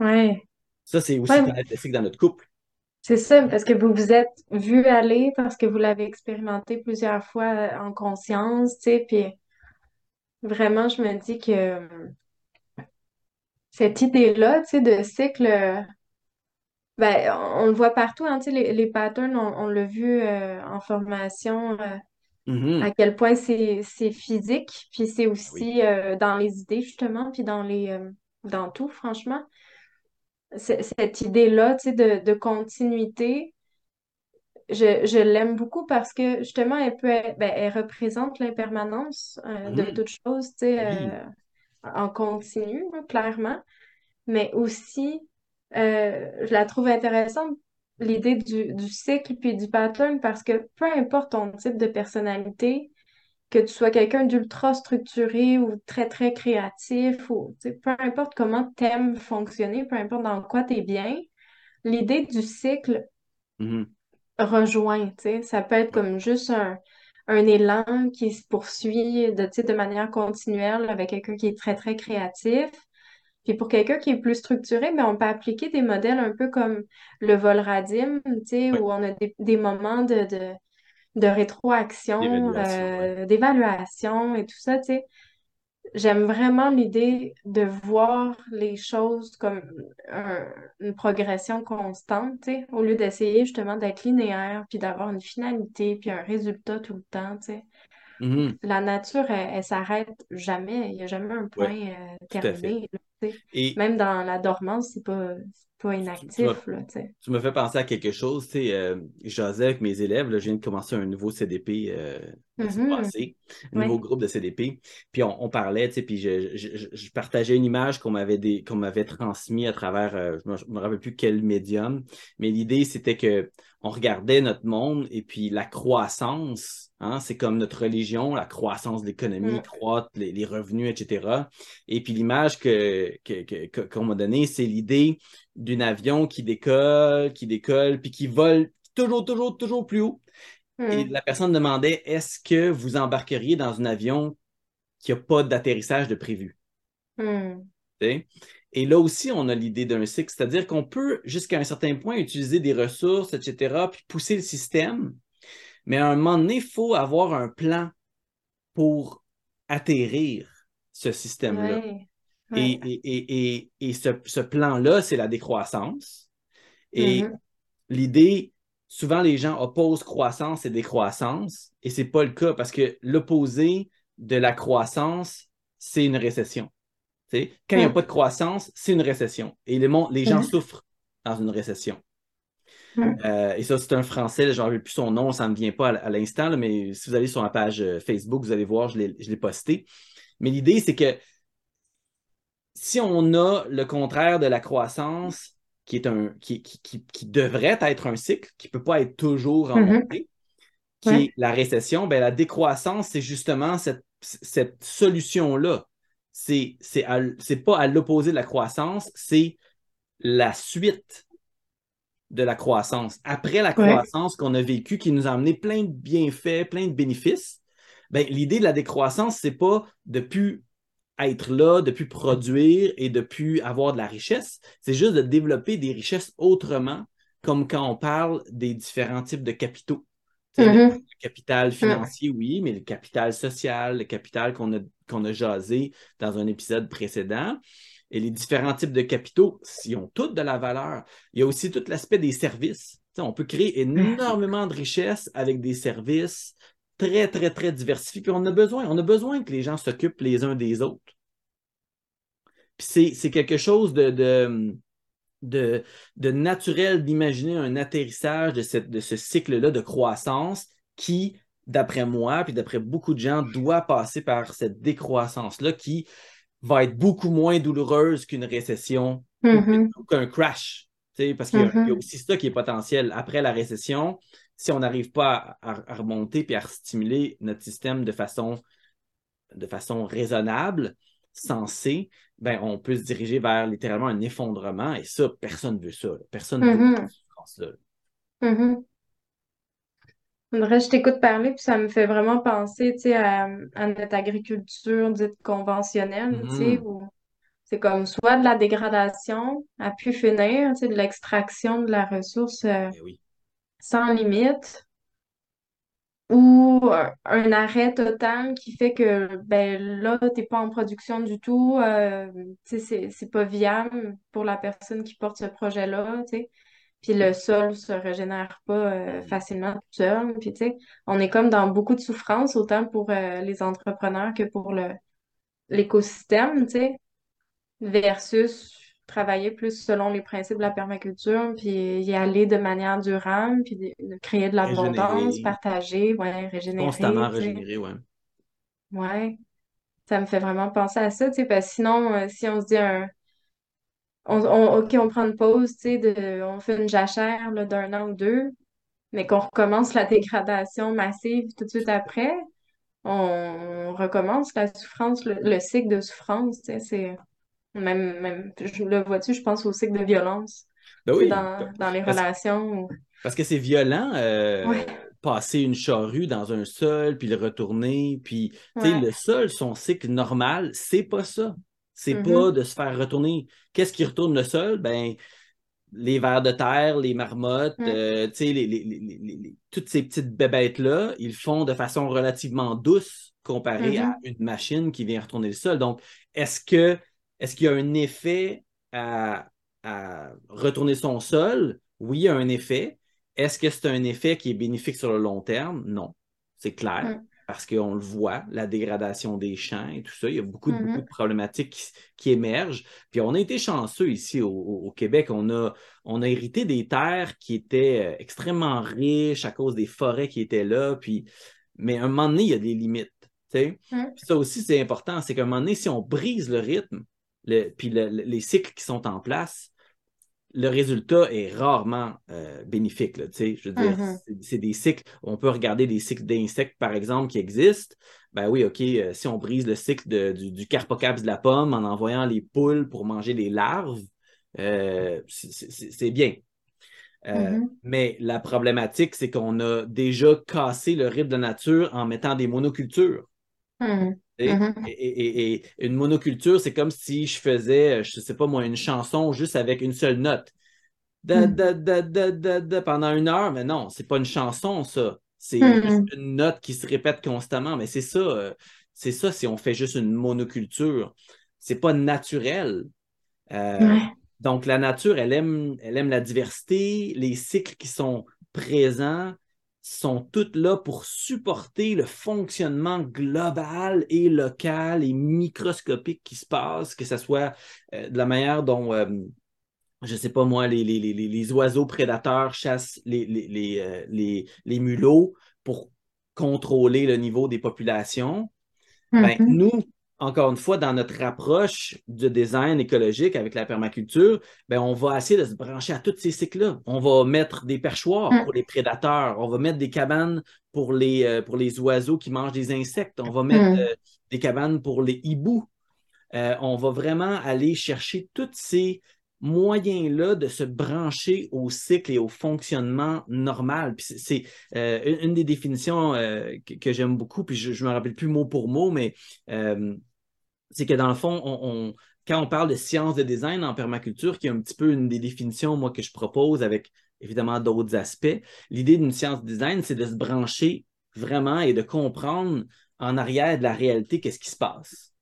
Ouais. Ça, c'est aussi Ouais, dans notre couple. c'est ça, parce que vous vous êtes vu aller, parce que vous l'avez expérimenté plusieurs fois euh, en conscience, tu sais, puis vraiment, je me dis que cette idée-là, tu sais, de cycle, ben, on, on le voit partout, hein, tu sais, les, les patterns, on, on l'a vu euh, en formation, euh, Mhm. à quel point c'est physique, puis c'est Oui. aussi euh, dans les idées, justement, puis dans les, euh, dans tout, franchement. Cette idée-là, tu sais, de, de continuité, je, je l'aime beaucoup parce que justement, elle peut être- ben, elle représente l'impermanence euh, de Mhm. toute chose, tu sais, euh, en continu, hein, clairement, mais aussi, je la trouve intéressante, l'idée du, du cycle puis du pattern, parce que peu importe ton type de personnalité, que tu sois quelqu'un d'ultra structuré ou très, très créatif, ou tu peu importe comment t'aimes fonctionner, peu importe dans quoi t'es bien, l'idée du cycle Mhm. rejoint, tu. Ça peut être comme juste un, un élan qui se poursuit de, tu de manière continuelle avec quelqu'un qui est très, très créatif. Puis pour quelqu'un qui est plus structuré, ben, on peut appliquer des modèles un peu comme le vol radim, Oui. où on a des, des moments de, de, de rétroaction, L'évaluation, oui. euh, d'évaluation et tout ça. J'aime vraiment l'idée de voir les choses comme un- une progression constante, au lieu d'essayer justement d'être linéaire, puis d'avoir une finalité, puis un résultat tout le temps. Mhm. La nature, elle, elle s'arrête jamais. Il n'y a jamais un point euh, tout à fait. Et Même dans la dormance, c'est pas, pas tu, tu inactif, là, tu me fais penser à quelque chose. Tu sais, euh, j'osais avec mes élèves, là, je viens de commencer un nouveau CDP euh, Mhm. passée, un nouveau groupe de CDP. Puis on, on parlait, tu sais, puis je, je- partageais une image qu'on m'avait des- qu'on m'avait transmise à travers, euh, je je me rappelle plus quel médium, mais l'idée c'était que on regardait notre monde et puis la croissance, hein, c'est comme notre religion, la croissance de l'économie, Mm. croître, les, les revenus, etc. Et puis l'image que, que- que- que- qu'on m'a donnée, c'est l'idée d'un avion qui décolle, qui décolle, puis qui vole toujours, toujours, toujours plus haut. Et Hmm. la personne demandait est-ce que vous embarqueriez dans un avion qui n'a pas d'atterrissage de prévu? Hmm. Et là aussi, on a l'idée d'un cycle, c'est-à-dire qu'on peut, jusqu'à un certain point, utiliser des ressources, etc., puis pousser le système. Mais à un moment donné, il faut avoir un plan pour atterrir ce système-là. Ouais. Et, Ouais. et, et, et, et ce, ce plan-là, c'est la décroissance. Et Mhm. l'idée, souvent les gens opposent croissance et décroissance, et c'est pas le cas parce que l'opposé de la croissance, c'est une récession. Quand il n'y a pas de croissance, c'est une récession. Et les, gens Mhm. souffrent dans une récession. Euh, et ça, c'est un Français, je n'en plus son nom, ça ne me vient pas à, à l'instant, mais si vous allez sur ma page euh, Facebook, vous allez voir, je l'ai posté. Mais l'idée, c'est que si on a le contraire de la croissance, qui est un qui, qui, qui- qui devrait être un cycle, qui ne peut pas être toujours en Mhm. montée, qui Ouais. est la récession, ben, la décroissance, c'est justement cette, cette solution-là. C'est pas à l'opposé de la croissance, c'est la suite de la croissance. Après la Ouais. croissance qu'on a vécue, qui nous a amené plein de bienfaits, plein de bénéfices, ben, l'idée de la décroissance, c'est pas de plus être là, de plus produire et de plus avoir de la richesse. C'est juste de développer des richesses autrement, comme quand on parle des différents types de capitaux. Mhm. Le capital financier, oui, mais le capital social, le capital qu'on a, qu'on a jasé dans un épisode précédent. Et les différents types de capitaux, s'ils ont toutes de la valeur, il y a aussi tout l'aspect des services. On peut créer énormément de richesses avec des services très, très, très diversifiés. Puis on a besoin, on a besoin que les gens s'occupent les uns des autres. Puis c'est, c'est quelque chose de, de, de, de naturel d'imaginer un atterrissage de, cette, de ce cycle-là de croissance qui, d'après moi, puis d'après beaucoup de gens, doit passer par cette décroissance-là qui va être beaucoup moins douloureuse qu'une récession ou qu'un crash. Tu sais, parce qu'il y a, il y a Mhm. aussi ça qui est potentiel. Après la récession, si on n'arrive pas à, remonter et à stimuler notre système de façon, de façon raisonnable, sensée, ben, on peut se diriger vers littéralement un effondrement. Et ça, personne ne veut ça. là. Personne ne veut cette souffrance-là. Dirait, je t'écoute parler, puis ça me fait vraiment penser, tu sais, à, à notre agriculture dite conventionnelle, tu sais, Mhm. où c'est comme soit de la dégradation à pu finir, tu sais, de l'extraction de la ressource euh, Eh oui. sans limite, ou un, un arrêt total qui fait que, ben là, t'es pas en production du tout, euh, tu sais, c'est c'est pas viable pour la personne qui porte ce projet-là, tu sais. Puis le sol se régénère pas euh, facilement tout seul. Puis tu sais, on est comme dans beaucoup de souffrance, autant pour euh, les entrepreneurs que pour le l'écosystème, tu sais, versus travailler plus selon les principes de la permaculture, puis y aller de manière durable, puis de, de créer de l'abondance, partager, ouais, régénérer, constamment régénérer, ouais. Ouais, ça me fait vraiment penser à ça, tu sais, parce que sinon, euh, si on se dit un on, on- OK, on prend une pause, tu sais, de, on fait une jachère d'un an ou deux, mais qu'on recommence la dégradation massive tout de suite après, on, on recommence la souffrance, le, le cycle de souffrance, tu sais, c'est même, même, je le vois-tu, je pense au cycle de violence, Ben oui, dans, dans les parce, relations. parce que c'est violent, euh, Ouais, passer une charrue dans un sol, puis le retourner, puis, tu sais, ouais, le sol, son cycle normal, c'est pas ça. C'est pas mhm, de se faire retourner. Qu'est-ce qui retourne le sol? Ben, les vers de terre, les marmottes, mm, euh, les, les- toutes ces petites bébêtes-là, ils font de façon relativement douce comparé à mhm, une machine qui vient retourner le sol. Donc, est-ce que est-ce qu'il y a un effet à, à retourner son sol? Oui, il y a un effet. Est-ce que c'est un effet qui est bénéfique sur le long terme? Non, c'est clair. mm, Parce qu'on le voit, la dégradation des champs et tout ça, il y a beaucoup de, beaucoup mhm, de problématiques qui, qui émergent. Puis on a été chanceux ici au, Québec. On a, on a hérité des terres qui étaient euh, extrêmement riches à cause des forêts qui étaient là. Puis, mais à un moment donné, il y a des limites. mm, Puis ça aussi, c'est important. C'est qu'à un moment donné, si on brise le rythme, le, puis le- le- les cycles qui sont en place, le résultat est rarement euh, bénéfique. Là, je veux dire, mhm, c'est c'est des cycles. On peut regarder des cycles d'insectes, par exemple, qui existent. Ben oui, OK, euh, si on brise le cycle de- du, du carpocaps de la pomme en envoyant les poules pour manger les larves, euh, c'est bien. Mm-hmm. Mais la problématique, c'est qu'on a déjà cassé le rythme de la nature en mettant des monocultures. Mm-hmm. Mm-hmm. Et, une monoculture, c'est comme si je faisais, je ne sais pas moi, une chanson juste avec une seule note. Mm. pendant une heure, mais non, c'est pas une chanson, ça. C'est une note qui se répète constamment, mais c'est ça. Euh, c'est ça si on fait juste une monoculture. C'est pas naturel. Euh, donc, la nature, elle aime, elle aime la diversité. Les cycles qui sont présents sont tous là pour supporter le fonctionnement global et local et microscopique qui se passe, que ce soit euh, de la manière dont, je euh, je sais pas moi, les, les, oiseaux prédateurs chassent les, les, mulots pour contrôler le niveau des populations. Ben, mm-hmm. nous, encore une fois, dans notre approche du design écologique avec la permaculture, ben, on va essayer de se brancher à tous ces cycles-là. On va mettre des perchoirs mm. pour les prédateurs, on va mettre des cabanes pour les, euh, pour les oiseaux qui mangent des insectes, on va mettre mm. euh, des cabanes pour les hiboux. Euh, on va vraiment aller chercher tous ces moyens-là de se brancher au cycle et au fonctionnement normal. c'est une, des définitions que, j'aime beaucoup, puis je ne me rappelle plus mot pour mot, mais c'est que dans le fond, on, quand on parle de science de design en permaculture, qui est un petit peu une des définitions, moi, que je propose avec évidemment d'autres aspects, l'idée d'une science de design, c'est de se brancher vraiment et de comprendre en arrière de la réalité qu'est-ce qui se passe.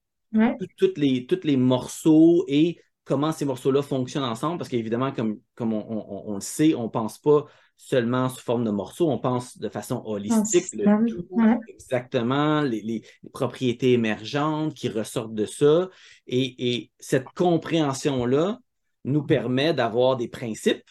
Toutes les, tous les morceaux et comment ces morceaux-là fonctionnent ensemble, parce qu'évidemment, comme, comme on, le sait, on ne pense pas seulement sous forme de morceaux, on pense de façon holistique, le tout, exactement, les, propriétés émergentes qui ressortent de ça. Et, cette compréhension-là nous permet d'avoir des principes.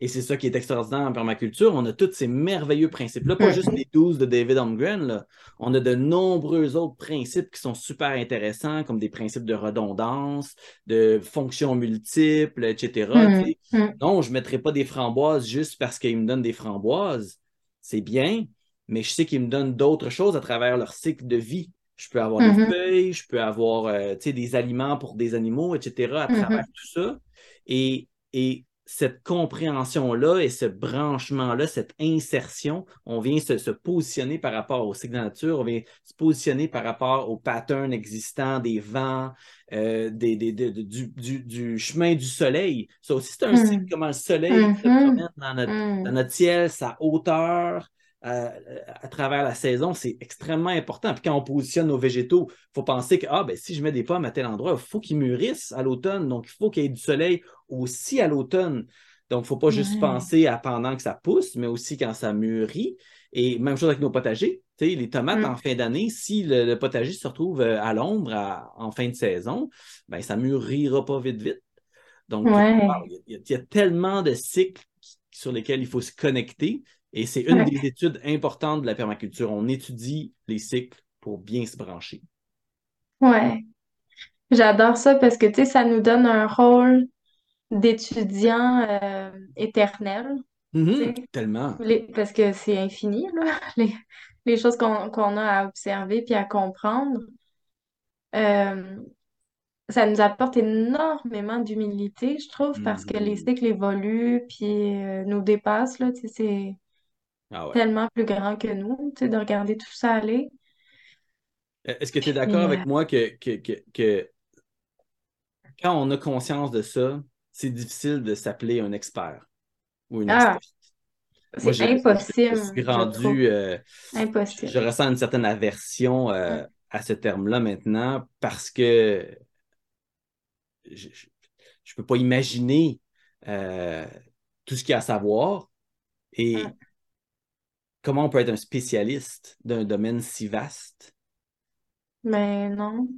Et c'est ça qui est extraordinaire en permaculture. On a tous ces merveilleux principes-là, pas juste les 12 de David Holmgren. On a de nombreux autres principes qui sont super intéressants, comme des principes de redondance, de fonctions multiples, etc. Mm, mm. Non, je ne mettrai pas des framboises juste parce qu'ils me donnent des framboises. C'est bien, mais je sais qu'ils me donnent d'autres choses à travers leur cycle de vie. Je peux avoir des mm-hmm. feuilles, je peux avoir euh, des aliments pour des animaux, etc. à mm-hmm. travers tout ça. Et, et cette compréhension-là et ce branchement-là, cette insertion, on vient se, positionner par rapport au cycle de nature, on vient se positionner par rapport aux patterns existants des vents, euh, des, du, chemin du soleil. Ça aussi, c'est un hmm. cycle, comment le soleil se promène dans notre, hmm. dans notre ciel, sa hauteur, à, travers la saison, c'est extrêmement important. Puis quand on positionne nos végétaux, il faut penser que ah, ben, si je mets des pommes à tel endroit, il faut qu'ils mûrissent à l'automne. Donc, il faut qu'il y ait du soleil aussi à l'automne. Donc, il ne faut pas juste penser à pendant que ça pousse, mais aussi quand ça mûrit. Et même chose avec nos potagers. les tomates mm. en fin d'année, si le, potager se retrouve euh, à l'ombre en fin de saison, ben, ça ne mûrira pas vite, vite. Donc, il, y a, tellement de cycles sur lesquels il faut se connecter. Et c'est une des études importantes de la permaculture. On étudie les cycles pour bien se brancher. Ouais. J'adore ça parce que, tu sais, ça nous donne un rôle d'étudiant euh, éternel. Mm-hmm. tellement. parce que c'est infini, là, *laughs* les, choses qu'on a à observer puis à comprendre. Euh, ça nous apporte énormément d'humilité, je trouve, parce que les mm-hmm. cycles évoluent puis euh, nous dépassent, là, tu sais, c'est ah tellement plus grand que nous, tu sais, de regarder tout ça aller. Euh, est-ce que tu es d'accord avec moi que, que, quand on a conscience de ça, c'est difficile de s'appeler un expert ou une ah, C'est impossible. Je, suis rendu. Euh, impossible. Je, ressens une certaine aversion euh, à ce terme-là maintenant parce que je ne peux pas imaginer tout ce qu'il y a à savoir. Et comment on peut être un spécialiste d'un domaine si vaste? Mais non.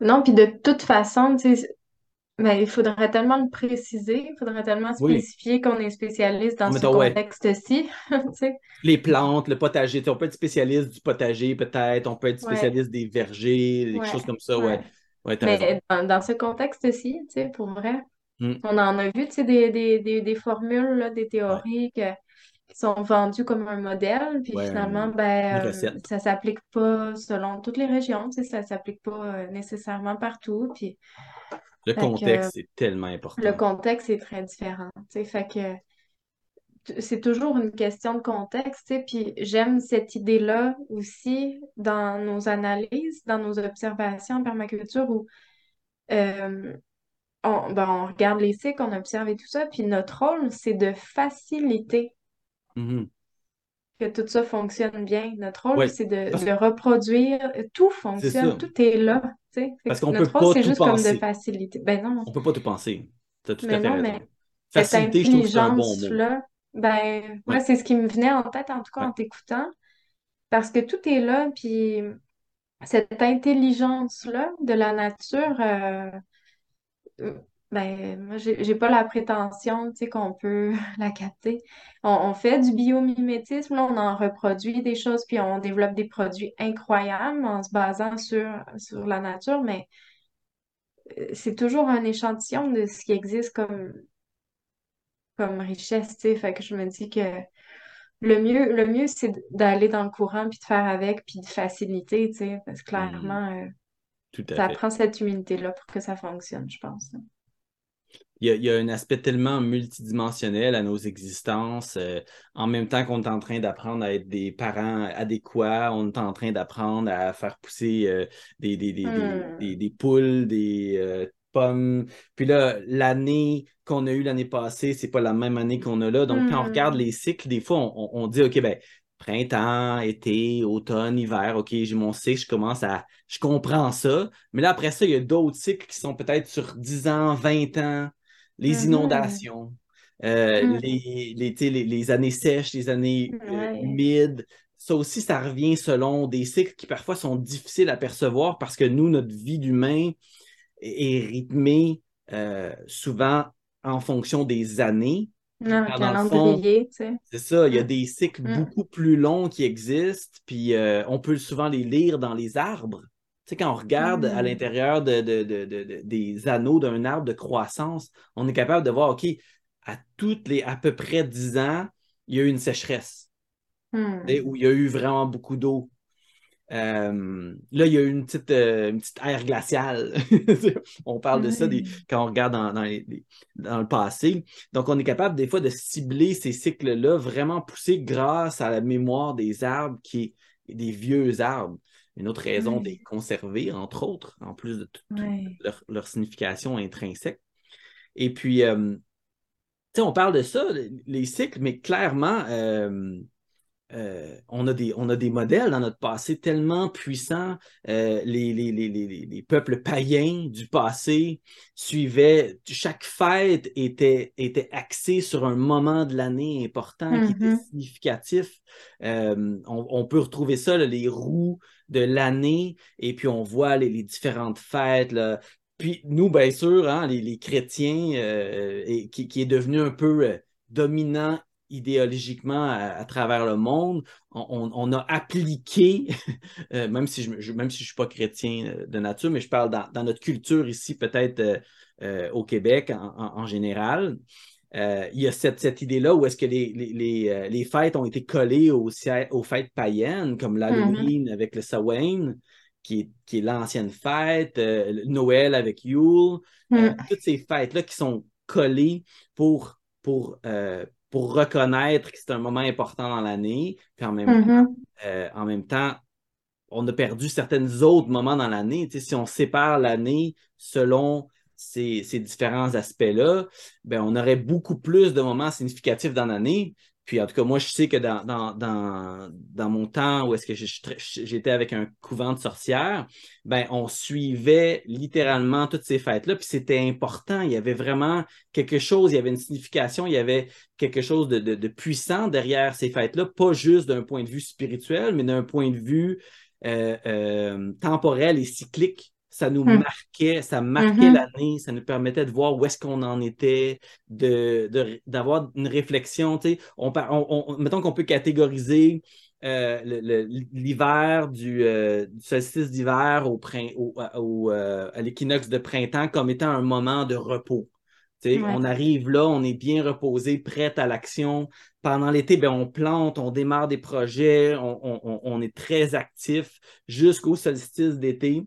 Non, puis de toute façon, il faudrait tellement le préciser, il faudrait tellement spécifier qu'on est spécialiste dans ce contexte-ci. *laughs* Les plantes, le potager, on peut être spécialiste du potager peut-être, on peut être spécialiste des vergers, des choses comme ça, ouais. Mais dans, ce contexte-ci, pour vrai, hmm. on en a vu, tu sais, des, des, formules, des théories que sont vendus comme un modèle, puis finalement, ben, euh, ça s'applique pas selon toutes les régions, ça s'applique pas euh, nécessairement partout. Puis... Le contexte est tellement important. Le contexte est très différent. Fait que c'est toujours une question de contexte, puis j'aime cette idée-là aussi dans nos analyses, dans nos observations en permaculture où euh, on, ben, on regarde les cycles, on observe et tout ça, puis notre rôle, c'est de faciliter mm-hmm. que tout ça fonctionne bien. Notre rôle, c'est de, reproduire, tout fonctionne, tout est là. Parce qu'on peut pas c'est juste comme de faciliter. Ben non. On peut pas tout penser. As tout mais à fait non, mais Faciliter, je trouve que c'est un bon ben, moi, c'est ce qui me venait en tête, en tout cas, en t'écoutant. Parce que tout est là, puis cette intelligence-là de la nature, euh, ben, moi, j'ai pas la prétention, tu sais, qu'on peut *laughs* la capter. On, fait du biomimétisme, là, on en reproduit des choses, puis on développe des produits incroyables en se basant sur, sur la nature, mais euh, c'est toujours un échantillon de ce qui existe comme, comme richesse, tu sais. Fait que je me dis que le mieux, le mieux, c'est d'aller dans le courant, puis de faire avec, puis de faciliter, tu sais, parce que mmh. clairement, euh, ça prend cette humilité-là pour que ça fonctionne, je pense. Il y, a, un aspect tellement multidimensionnel à nos existences. Euh, en même temps qu'on est en train d'apprendre à être des parents adéquats, on est en train d'apprendre à faire pousser euh, des, des, des, des, mmh. poules, des pommes. Puis là, l'année qu'on a eue l'année passée, c'est pas la même année qu'on a là. Donc, quand on regarde hmm. les cycles, des fois, on, dit, OK, ben, printemps, été, automne, hiver, OK, j'ai mon cycle, je commence à. Je comprends ça. Mais là, après ça, il y a d'autres cycles qui sont peut-être sur 10 ans, 20 ans, les mm-hmm. inondations. Euh, mm. les, les, les, années sèches, les années euh, humides. Ça aussi, ça revient selon des cycles qui parfois sont difficiles à percevoir parce que nous, notre vie d'humain est rythmée euh, souvent en fonction des années. Non, calendrier, tu sais. C'est ça, il y a des cycles mm. beaucoup plus longs qui existent, puis on peut souvent les lire dans les arbres. Tu sais, quand on regarde à mm. l'intérieur de, des anneaux d'un arbre de croissance, on est capable de voir, OK, à toutes les à peu près 10 ans, il y a eu une sécheresse. Mm. Où il y a eu vraiment beaucoup d'eau. Euh, là, il y a eu une petite, euh, une petite ère glaciale. *laughs* on parle de ça quand on regarde dans, dans, le passé. Donc, on est capable des fois de cibler ces cycles-là vraiment poussés grâce à la mémoire des arbres, qui est des vieux arbres. Une autre raison de les conserver, entre autres, en plus de toute leur, signification intrinsèque. Et puis, euh, tu sais, on parle de ça, les cycles, mais clairement, euh, on, a des, on a des modèles dans notre passé tellement puissants. Euh, les, les, peuples païens du passé suivaient, chaque fête était, était axée sur un moment de l'année important qui était mm-hmm. significatif. Euh, on, peut retrouver ça, les roues de l'année, et puis on voit les, différentes fêtes. Puis nous, bien sûr, hein, les, chrétiens, et, qui, est devenu un peu dominant idéologiquement à, travers le monde. On, a appliqué, *laughs* euh, même si je ne suis pas chrétien euh, de nature, mais je parle dans, notre culture ici, peut-être euh, au Québec en, général. Il y a cette, idée-là où est-ce que les, les, fêtes ont été collées aux, aux fêtes païennes, comme mm-hmm. l'Halloween avec le Samhain, qui est, qui est l'ancienne fête, Noël avec Yule, mm. toutes ces fêtes-là qui sont collées pour, pour, pour reconnaître que c'est un moment important dans l'année. Puis en même, mm-hmm. euh, en même temps, on a perdu certains autres moments dans l'année. si on sépare l'année selon ces, différents aspects-là, ben, on aurait beaucoup plus de moments significatifs dans l'année. Puis en tout cas, moi, je sais que dans, dans, mon temps où est-ce que j'étais avec un couvent de sorcières, ben, on suivait littéralement toutes ces fêtes-là. Puis c'était important. Il y avait vraiment quelque chose, il y avait une signification, il y avait quelque chose de, puissant derrière ces fêtes-là, pas juste d'un point de vue spirituel, mais d'un point de vue euh, euh, temporel et cyclique ça nous hmm. marquait, ça marquait hmm. l'année, ça nous permettait de voir où est-ce qu'on en était, d'avoir de, une réflexion. On, on, mettons qu'on peut catégoriser euh, l'hiver du, euh, du, solstice d'hiver au, au, euh, à l'équinoxe de printemps comme étant un moment de repos. On arrive là, on est bien reposé, prêt à l'action. Pendant l'été, ben, on plante, on démarre des projets, on, on est très actif jusqu'au solstice d'été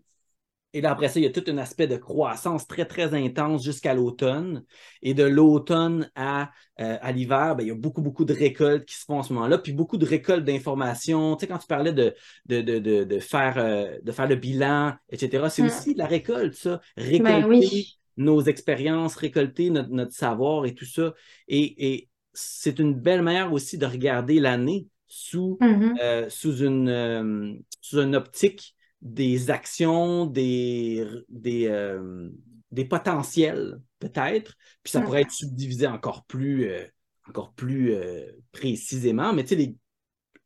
Et là, après ça, il y a tout un aspect de croissance très, très intense jusqu'à l'automne. Et de l'automne à, euh, à l'hiver, ben, il y a beaucoup, beaucoup de récoltes qui se font en ce moment-là, puis beaucoup de récoltes d'informations. Tu sais, quand tu parlais de, de, de, de, faire, euh, de faire le bilan, etc., c'est mm. aussi de la récolte, ça. Ben récolter nos expériences, récolter notre, savoir et tout ça. Et, et c'est une belle manière aussi de regarder l'année sous, mm-hmm. euh, sous, une, sous une optique des actions, des, des, euh, des potentiels, peut-être. Puis ça pourrait être subdivisé encore plus, euh, encore plus euh, précisément. Mais tu sais,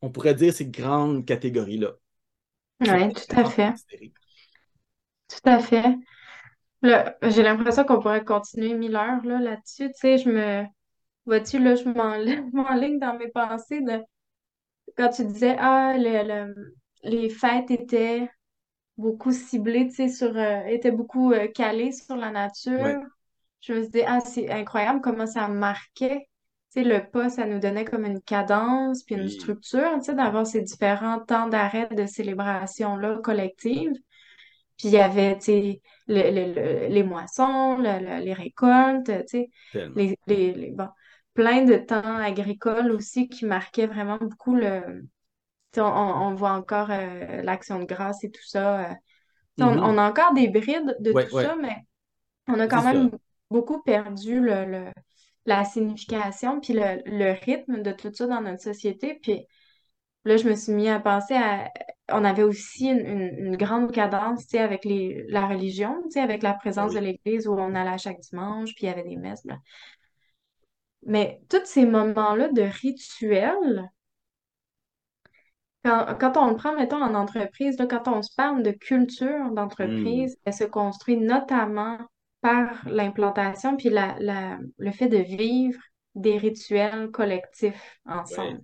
on pourrait dire ces grandes catégories-là. Oui, tout à fait. Tout à fait. J'ai l'impression qu'on pourrait continuer mille heures là, là-dessus. Tu sais, je me. Vois-tu, là, je *laughs* m'enligne dans mes pensées de quand tu disais Ah, les fêtes étaient beaucoup ciblé, tu sais, sur, euh, était beaucoup euh, calé sur la nature. Je me dit, ah, c'est incroyable comment ça marquait. Tu sais, le pas, ça nous donnait comme une cadence, puis une structure, tu sais, d'avoir ces différents temps d'arrêt de célébration-là collective. Puis il y avait, tu sais, les moissons, les récoltes, tu sais, les, les, bon, plein de temps agricoles aussi qui marquaient vraiment beaucoup le, on, voit encore euh, l'action de grâce et tout ça. Euh. Mm-hmm. on, a encore des brides de tout ça, mais on a quand même beaucoup perdu le, la signification puis le, rythme de tout ça dans notre société. Puis là, je me suis mis à penser à. On avait aussi une, grande cadence avec les, la religion, avec la présence de l'Église où on allait chaque dimanche, puis il y avait des messes. Mais tous ces moments-là de rituels, quand, on le prend, mettons, en entreprise, quand on se parle de culture d'entreprise, hmm. elle se construit notamment par l'implantation puis la, le fait de vivre des rituels collectifs ensemble.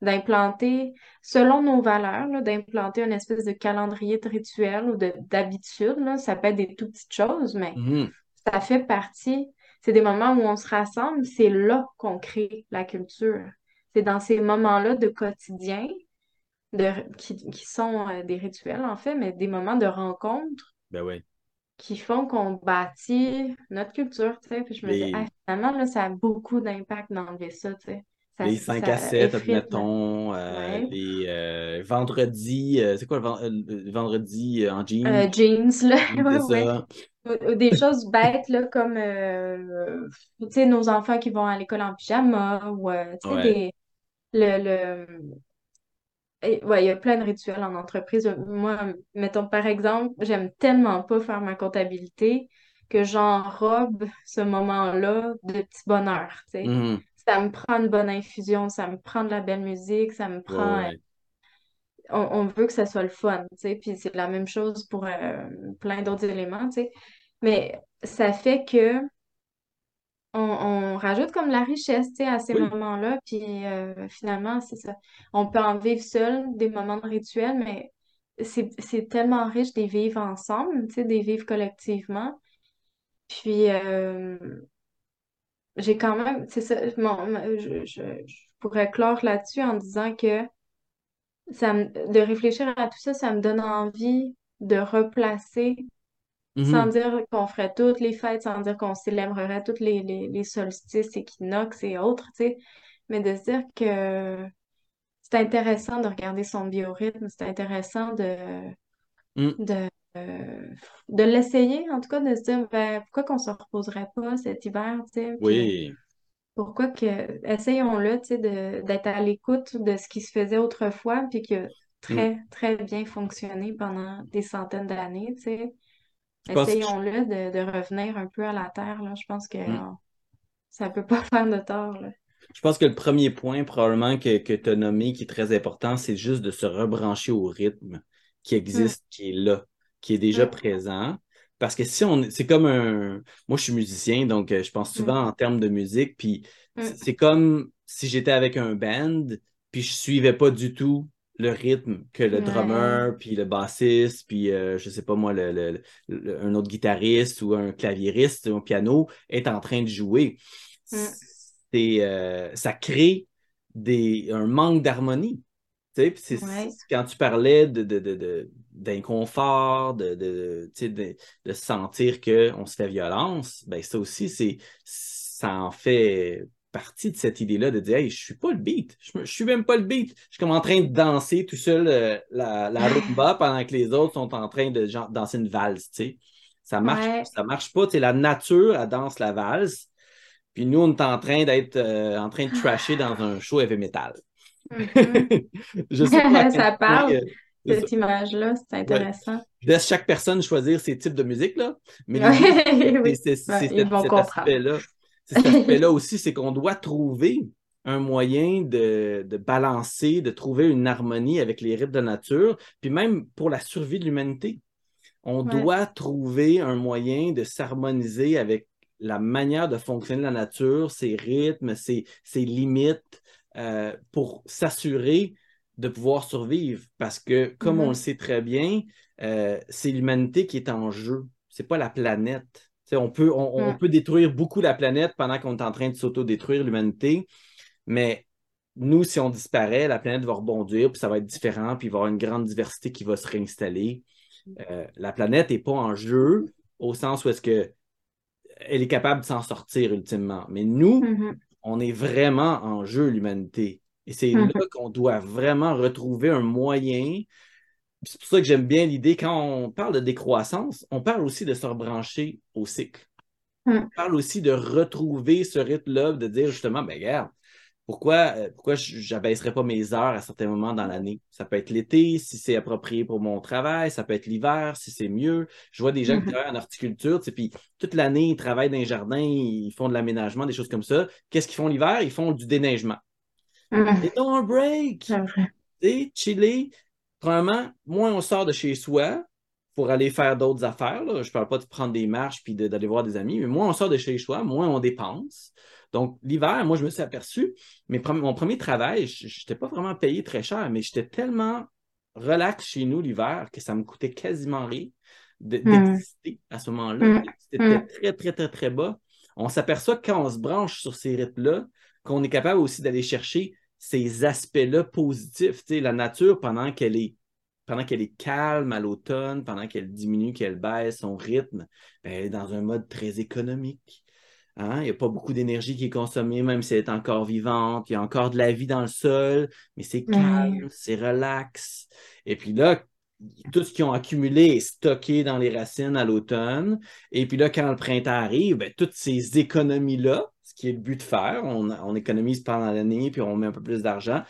D'implanter, selon nos valeurs, d'implanter une espèce de calendrier de rituels ou d'habitudes. Ça peut être des tout petites choses, mais hmm. ça fait partie. C'est des moments où on se rassemble, c'est là qu'on crée la culture. C'est dans ces moments-là de quotidien qui, sont euh, des rituels, en fait, mais des moments de rencontre ben qui font qu'on bâtit notre culture, tu sais. Puis je me dis, ah, finalement, là, ça a beaucoup d'impact d'enlever ça, tu sais. les 5 à 7, admettons, euh, les euh, vendredis, c'est quoi le, vendredi en jeans? jeans, là, *laughs* Ou, des choses bêtes, là, comme, nos enfants qui vont à l'école en pyjama, ou, des... Le, le, ouais, il y a plein de rituels en entreprise. Moi, mettons par exemple, j'aime tellement pas faire ma comptabilité que j'enrobe ce moment-là de petit bonheur, tu sais. Mm-hmm. Ça me prend une bonne infusion, ça me prend de la belle musique, ça me prend... Euh, on, veut que ça soit le fun, tu sais, puis c'est la même chose pour euh, plein d'autres éléments, tu sais. Mais ça fait que on, rajoute comme la richesse, à ces moments-là, puis euh, finalement, c'est ça. On peut en vivre seul, des moments de rituel, mais c'est tellement riche de vivre ensemble, sais, de vivre collectivement. Puis, euh, j'ai quand même, c'est ça, je, pourrais clore là-dessus en disant que ça de réfléchir à tout ça, ça me donne envie de replacer sans mhm. dire qu'on ferait toutes les fêtes, sans dire qu'on célébrerait tous les, les, les, solstices, équinoxes et autres, tu sais, mais de se dire que c'est intéressant de regarder son biorhythme, c'est intéressant de, mm. de, euh, de l'essayer, en tout cas, de se dire ben, pourquoi qu'on se reposerait pas cet hiver, tu sais. Oui. Pourquoi que, essayons-le, tu sais, d'être à l'écoute de ce qui se faisait autrefois, puis qui a très, mm. très bien fonctionné pendant des centaines d'années, tu sais. Essayons-le de, revenir un peu à la terre. Là. Je pense que hmm. ça ne peut pas *laughs* faire de tort. Je pense que le premier point, probablement, que, que tu as nommé, qui est très important, c'est juste de se rebrancher au rythme qui existe, hmm. qui est là, qui est déjà hmm. présent. Parce que si on. C'est comme un. Moi, je suis musicien, donc euh, je pense souvent en termes de musique. Puis c'est comme si j'étais avec un band, puis je suivais pas du tout le rythme que le drummer, puis le bassiste, puis euh, je sais pas moi, le, un autre guitariste ou un claviériste un piano est en train de jouer. Mm. C'est, euh, ça crée des, un manque d'harmonie. Tu sais, quand tu parlais d'inconfort, de, de, de, de, sentir qu'on se fait violence, ben ça aussi, c'est ça en fait partie de cette idée-là de dire Hey, je suis pas le beat, je, ne suis même pas le beat. Je suis comme en train de danser tout seul euh, la, la rumba pendant que les autres sont en train de danser une valse. Tu sais. Ça marche, ça marche pas. La nature, elle danse la valse. Puis nous, on est en train d'être euh, en train de trasher dans un show heavy metal. Mm-hmm. *laughs* je sais pas *laughs* ça parle, euh, cette image-là, c'est intéressant. Je laisse chaque personne choisir ses types de musique, là. Mais c'est *laughs* cet aspect-là. Cet *laughs* aspect-là aussi, c'est qu'on doit trouver un moyen de, de, balancer, de trouver une harmonie avec les rythmes de nature, puis même pour la survie de l'humanité. On doit trouver un moyen de s'harmoniser avec la manière de fonctionner de la nature, ses rythmes, ses, ses limites, euh, pour s'assurer de pouvoir survivre. Parce que, comme on le mm-hmm. sait très bien, euh, c'est l'humanité qui est en jeu. C'est pas la planète. On peut, on, peut détruire beaucoup la planète pendant qu'on est en train de s'auto-détruire l'humanité, mais nous, si on disparaît, la planète va rebondir, puis ça va être différent, puis il va y avoir une grande diversité qui va se réinstaller. Euh, la planète n'est pas en jeu au sens où est-ce que elle est capable de s'en sortir ultimement. Mais nous, mm-hmm on est vraiment en jeu, l'humanité. Et c'est là mhm. qu'on doit vraiment retrouver un moyen. C'est pour ça que j'aime bien l'idée, quand on parle de décroissance, on parle aussi de se rebrancher au cycle. On mhm. parle aussi de retrouver ce rythme-là, de dire justement, ben regarde, pourquoi, euh, pourquoi je n'abaisserais pas mes heures à certains moments dans l'année? Ça peut être l'été, si c'est approprié pour mon travail, ça peut être l'hiver, si c'est mieux. Je vois des gens qui mm-hmm. travaillent en horticulture, puis toute l'année, ils travaillent dans les jardins, ils font de l'aménagement, des choses comme ça. Qu'est-ce qu'ils font l'hiver? Ils font du déneigement. Mm-hmm. Et un break! Et chiller. Premièrement, moins on sort de chez soi pour aller faire d'autres affaires. Je ne parle pas de prendre des marches puis d'aller voir des amis, mais moins on sort de chez soi, moins on dépense. Donc, l'hiver, moi, je me suis aperçu, mais mon premier travail, je n'étais pas vraiment payé très cher, mais j'étais tellement relax chez nous l'hiver que ça me coûtait quasiment rien hmm. d'exister à ce moment-là. Hmm. C'était hmm. très, très, très, très bas. On s'aperçoit que quand on se branche sur ces rythmes-là, qu'on est capable aussi d'aller chercher ces aspects-là positifs. La nature, pendant qu'elle est pendant qu'elle est calme à l'automne, pendant qu'elle diminue, qu'elle baisse son rythme, ben, elle est dans un mode très économique. Hein? Il n'y a pas beaucoup d'énergie qui est consommée, même si elle est encore vivante. Il y a encore de la vie dans le sol, mais c'est calme, c'est relax. Et puis là, tout ce qu'ils ont accumulé est stocké dans les racines à l'automne. Et puis là, quand le printemps arrive, ben, toutes ces économies-là, ce qui est le but de faire, on, on économise pendant l'année, puis on met un peu plus d'argent,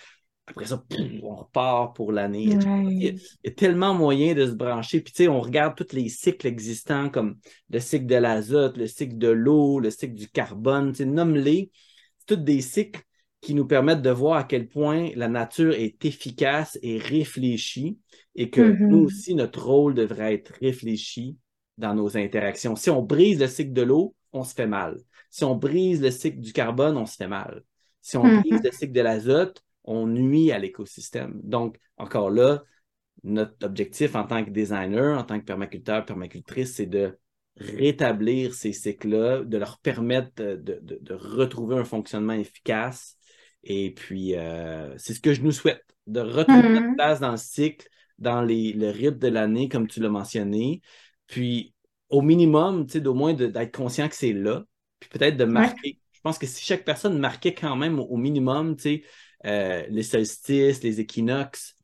après ça, on repart pour l'année. Il, y a tellement moyen de se brancher. Puis, tu sais, on regarde tous les cycles existants comme le cycle de l'azote, le cycle de l'eau, le cycle du carbone. Tu sais, nomme-les. C'est tous des cycles qui nous permettent de voir à quel point la nature est efficace et réfléchie et que mm-hmm. nous aussi, notre rôle devrait être réfléchi dans nos interactions. Si on brise le cycle de l'eau, on se fait mal. Si on brise le cycle du carbone, on se fait mal. Si on mm-hmm. brise le cycle de l'azote, on nuit à l'écosystème. Donc, encore là, notre objectif en tant que designer, en tant que permaculteur, permacultrice, c'est de rétablir ces cycles-là, de leur permettre de, retrouver un fonctionnement efficace. Et puis, euh, c'est ce que je nous souhaite, de retrouver notre mm-hmm. place dans le cycle, dans les, le rythme de l'année, comme tu l'as mentionné. Puis, au minimum, tu sais, au moins d'être conscient que c'est là, puis peut-être de marquer. Je pense que si chaque personne marquait quand même au minimum, tu sais, euh, les solstices, les équinoxes.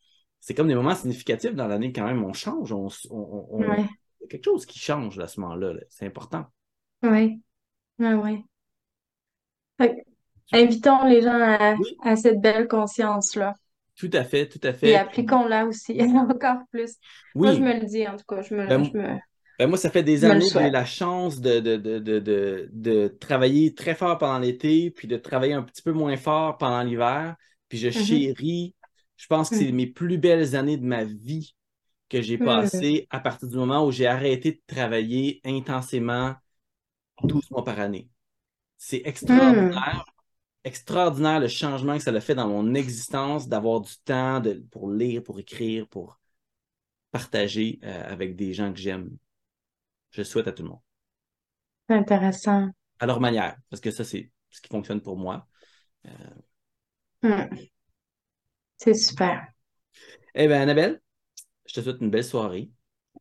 C'est comme des moments significatifs dans l'année quand même. On change, on, il y a quelque chose qui change à ce moment-là. c'est important. Oui, oui, oui. Invitons les gens à, cette belle conscience-là. Tout à fait, tout à fait. Et appliquons-la aussi *laughs* encore plus. Moi, je me le dis, en tout cas. Je me, ben, ben, moi, ça fait des années que j'ai la chance de, de, de, de, travailler très fort pendant l'été, puis de travailler un petit peu moins fort pendant l'hiver. Puis je mm-hmm. chéris, je pense que c'est mm. mes plus belles années de ma vie que j'ai mm. passées à partir du moment où j'ai arrêté de travailler intensément 12 mois par année. C'est extraordinaire. Mm. Extraordinaire le changement que ça a fait dans mon existence d'avoir du temps de, pour lire, pour écrire, pour partager euh, avec des gens que j'aime je souhaite à tout le monde. C'est intéressant. À leur manière, parce que ça, c'est ce qui fonctionne pour moi. Euh, hmm. C'est super. Eh bien, Annabelle, je te souhaite une belle soirée.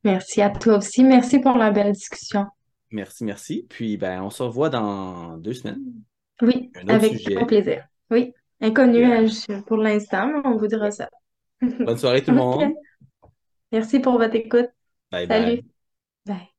Merci à toi aussi. Merci pour la belle discussion. Merci, merci. Puis, ben, on se revoit dans deux semaines. Oui, avec sujet. grand plaisir. Oui, inconnu Yeah. je- pour l'instant, mais on vous dira ça. Bonne soirée tout le *laughs* monde. Merci pour votre écoute. Bye Salut. bye. Bye.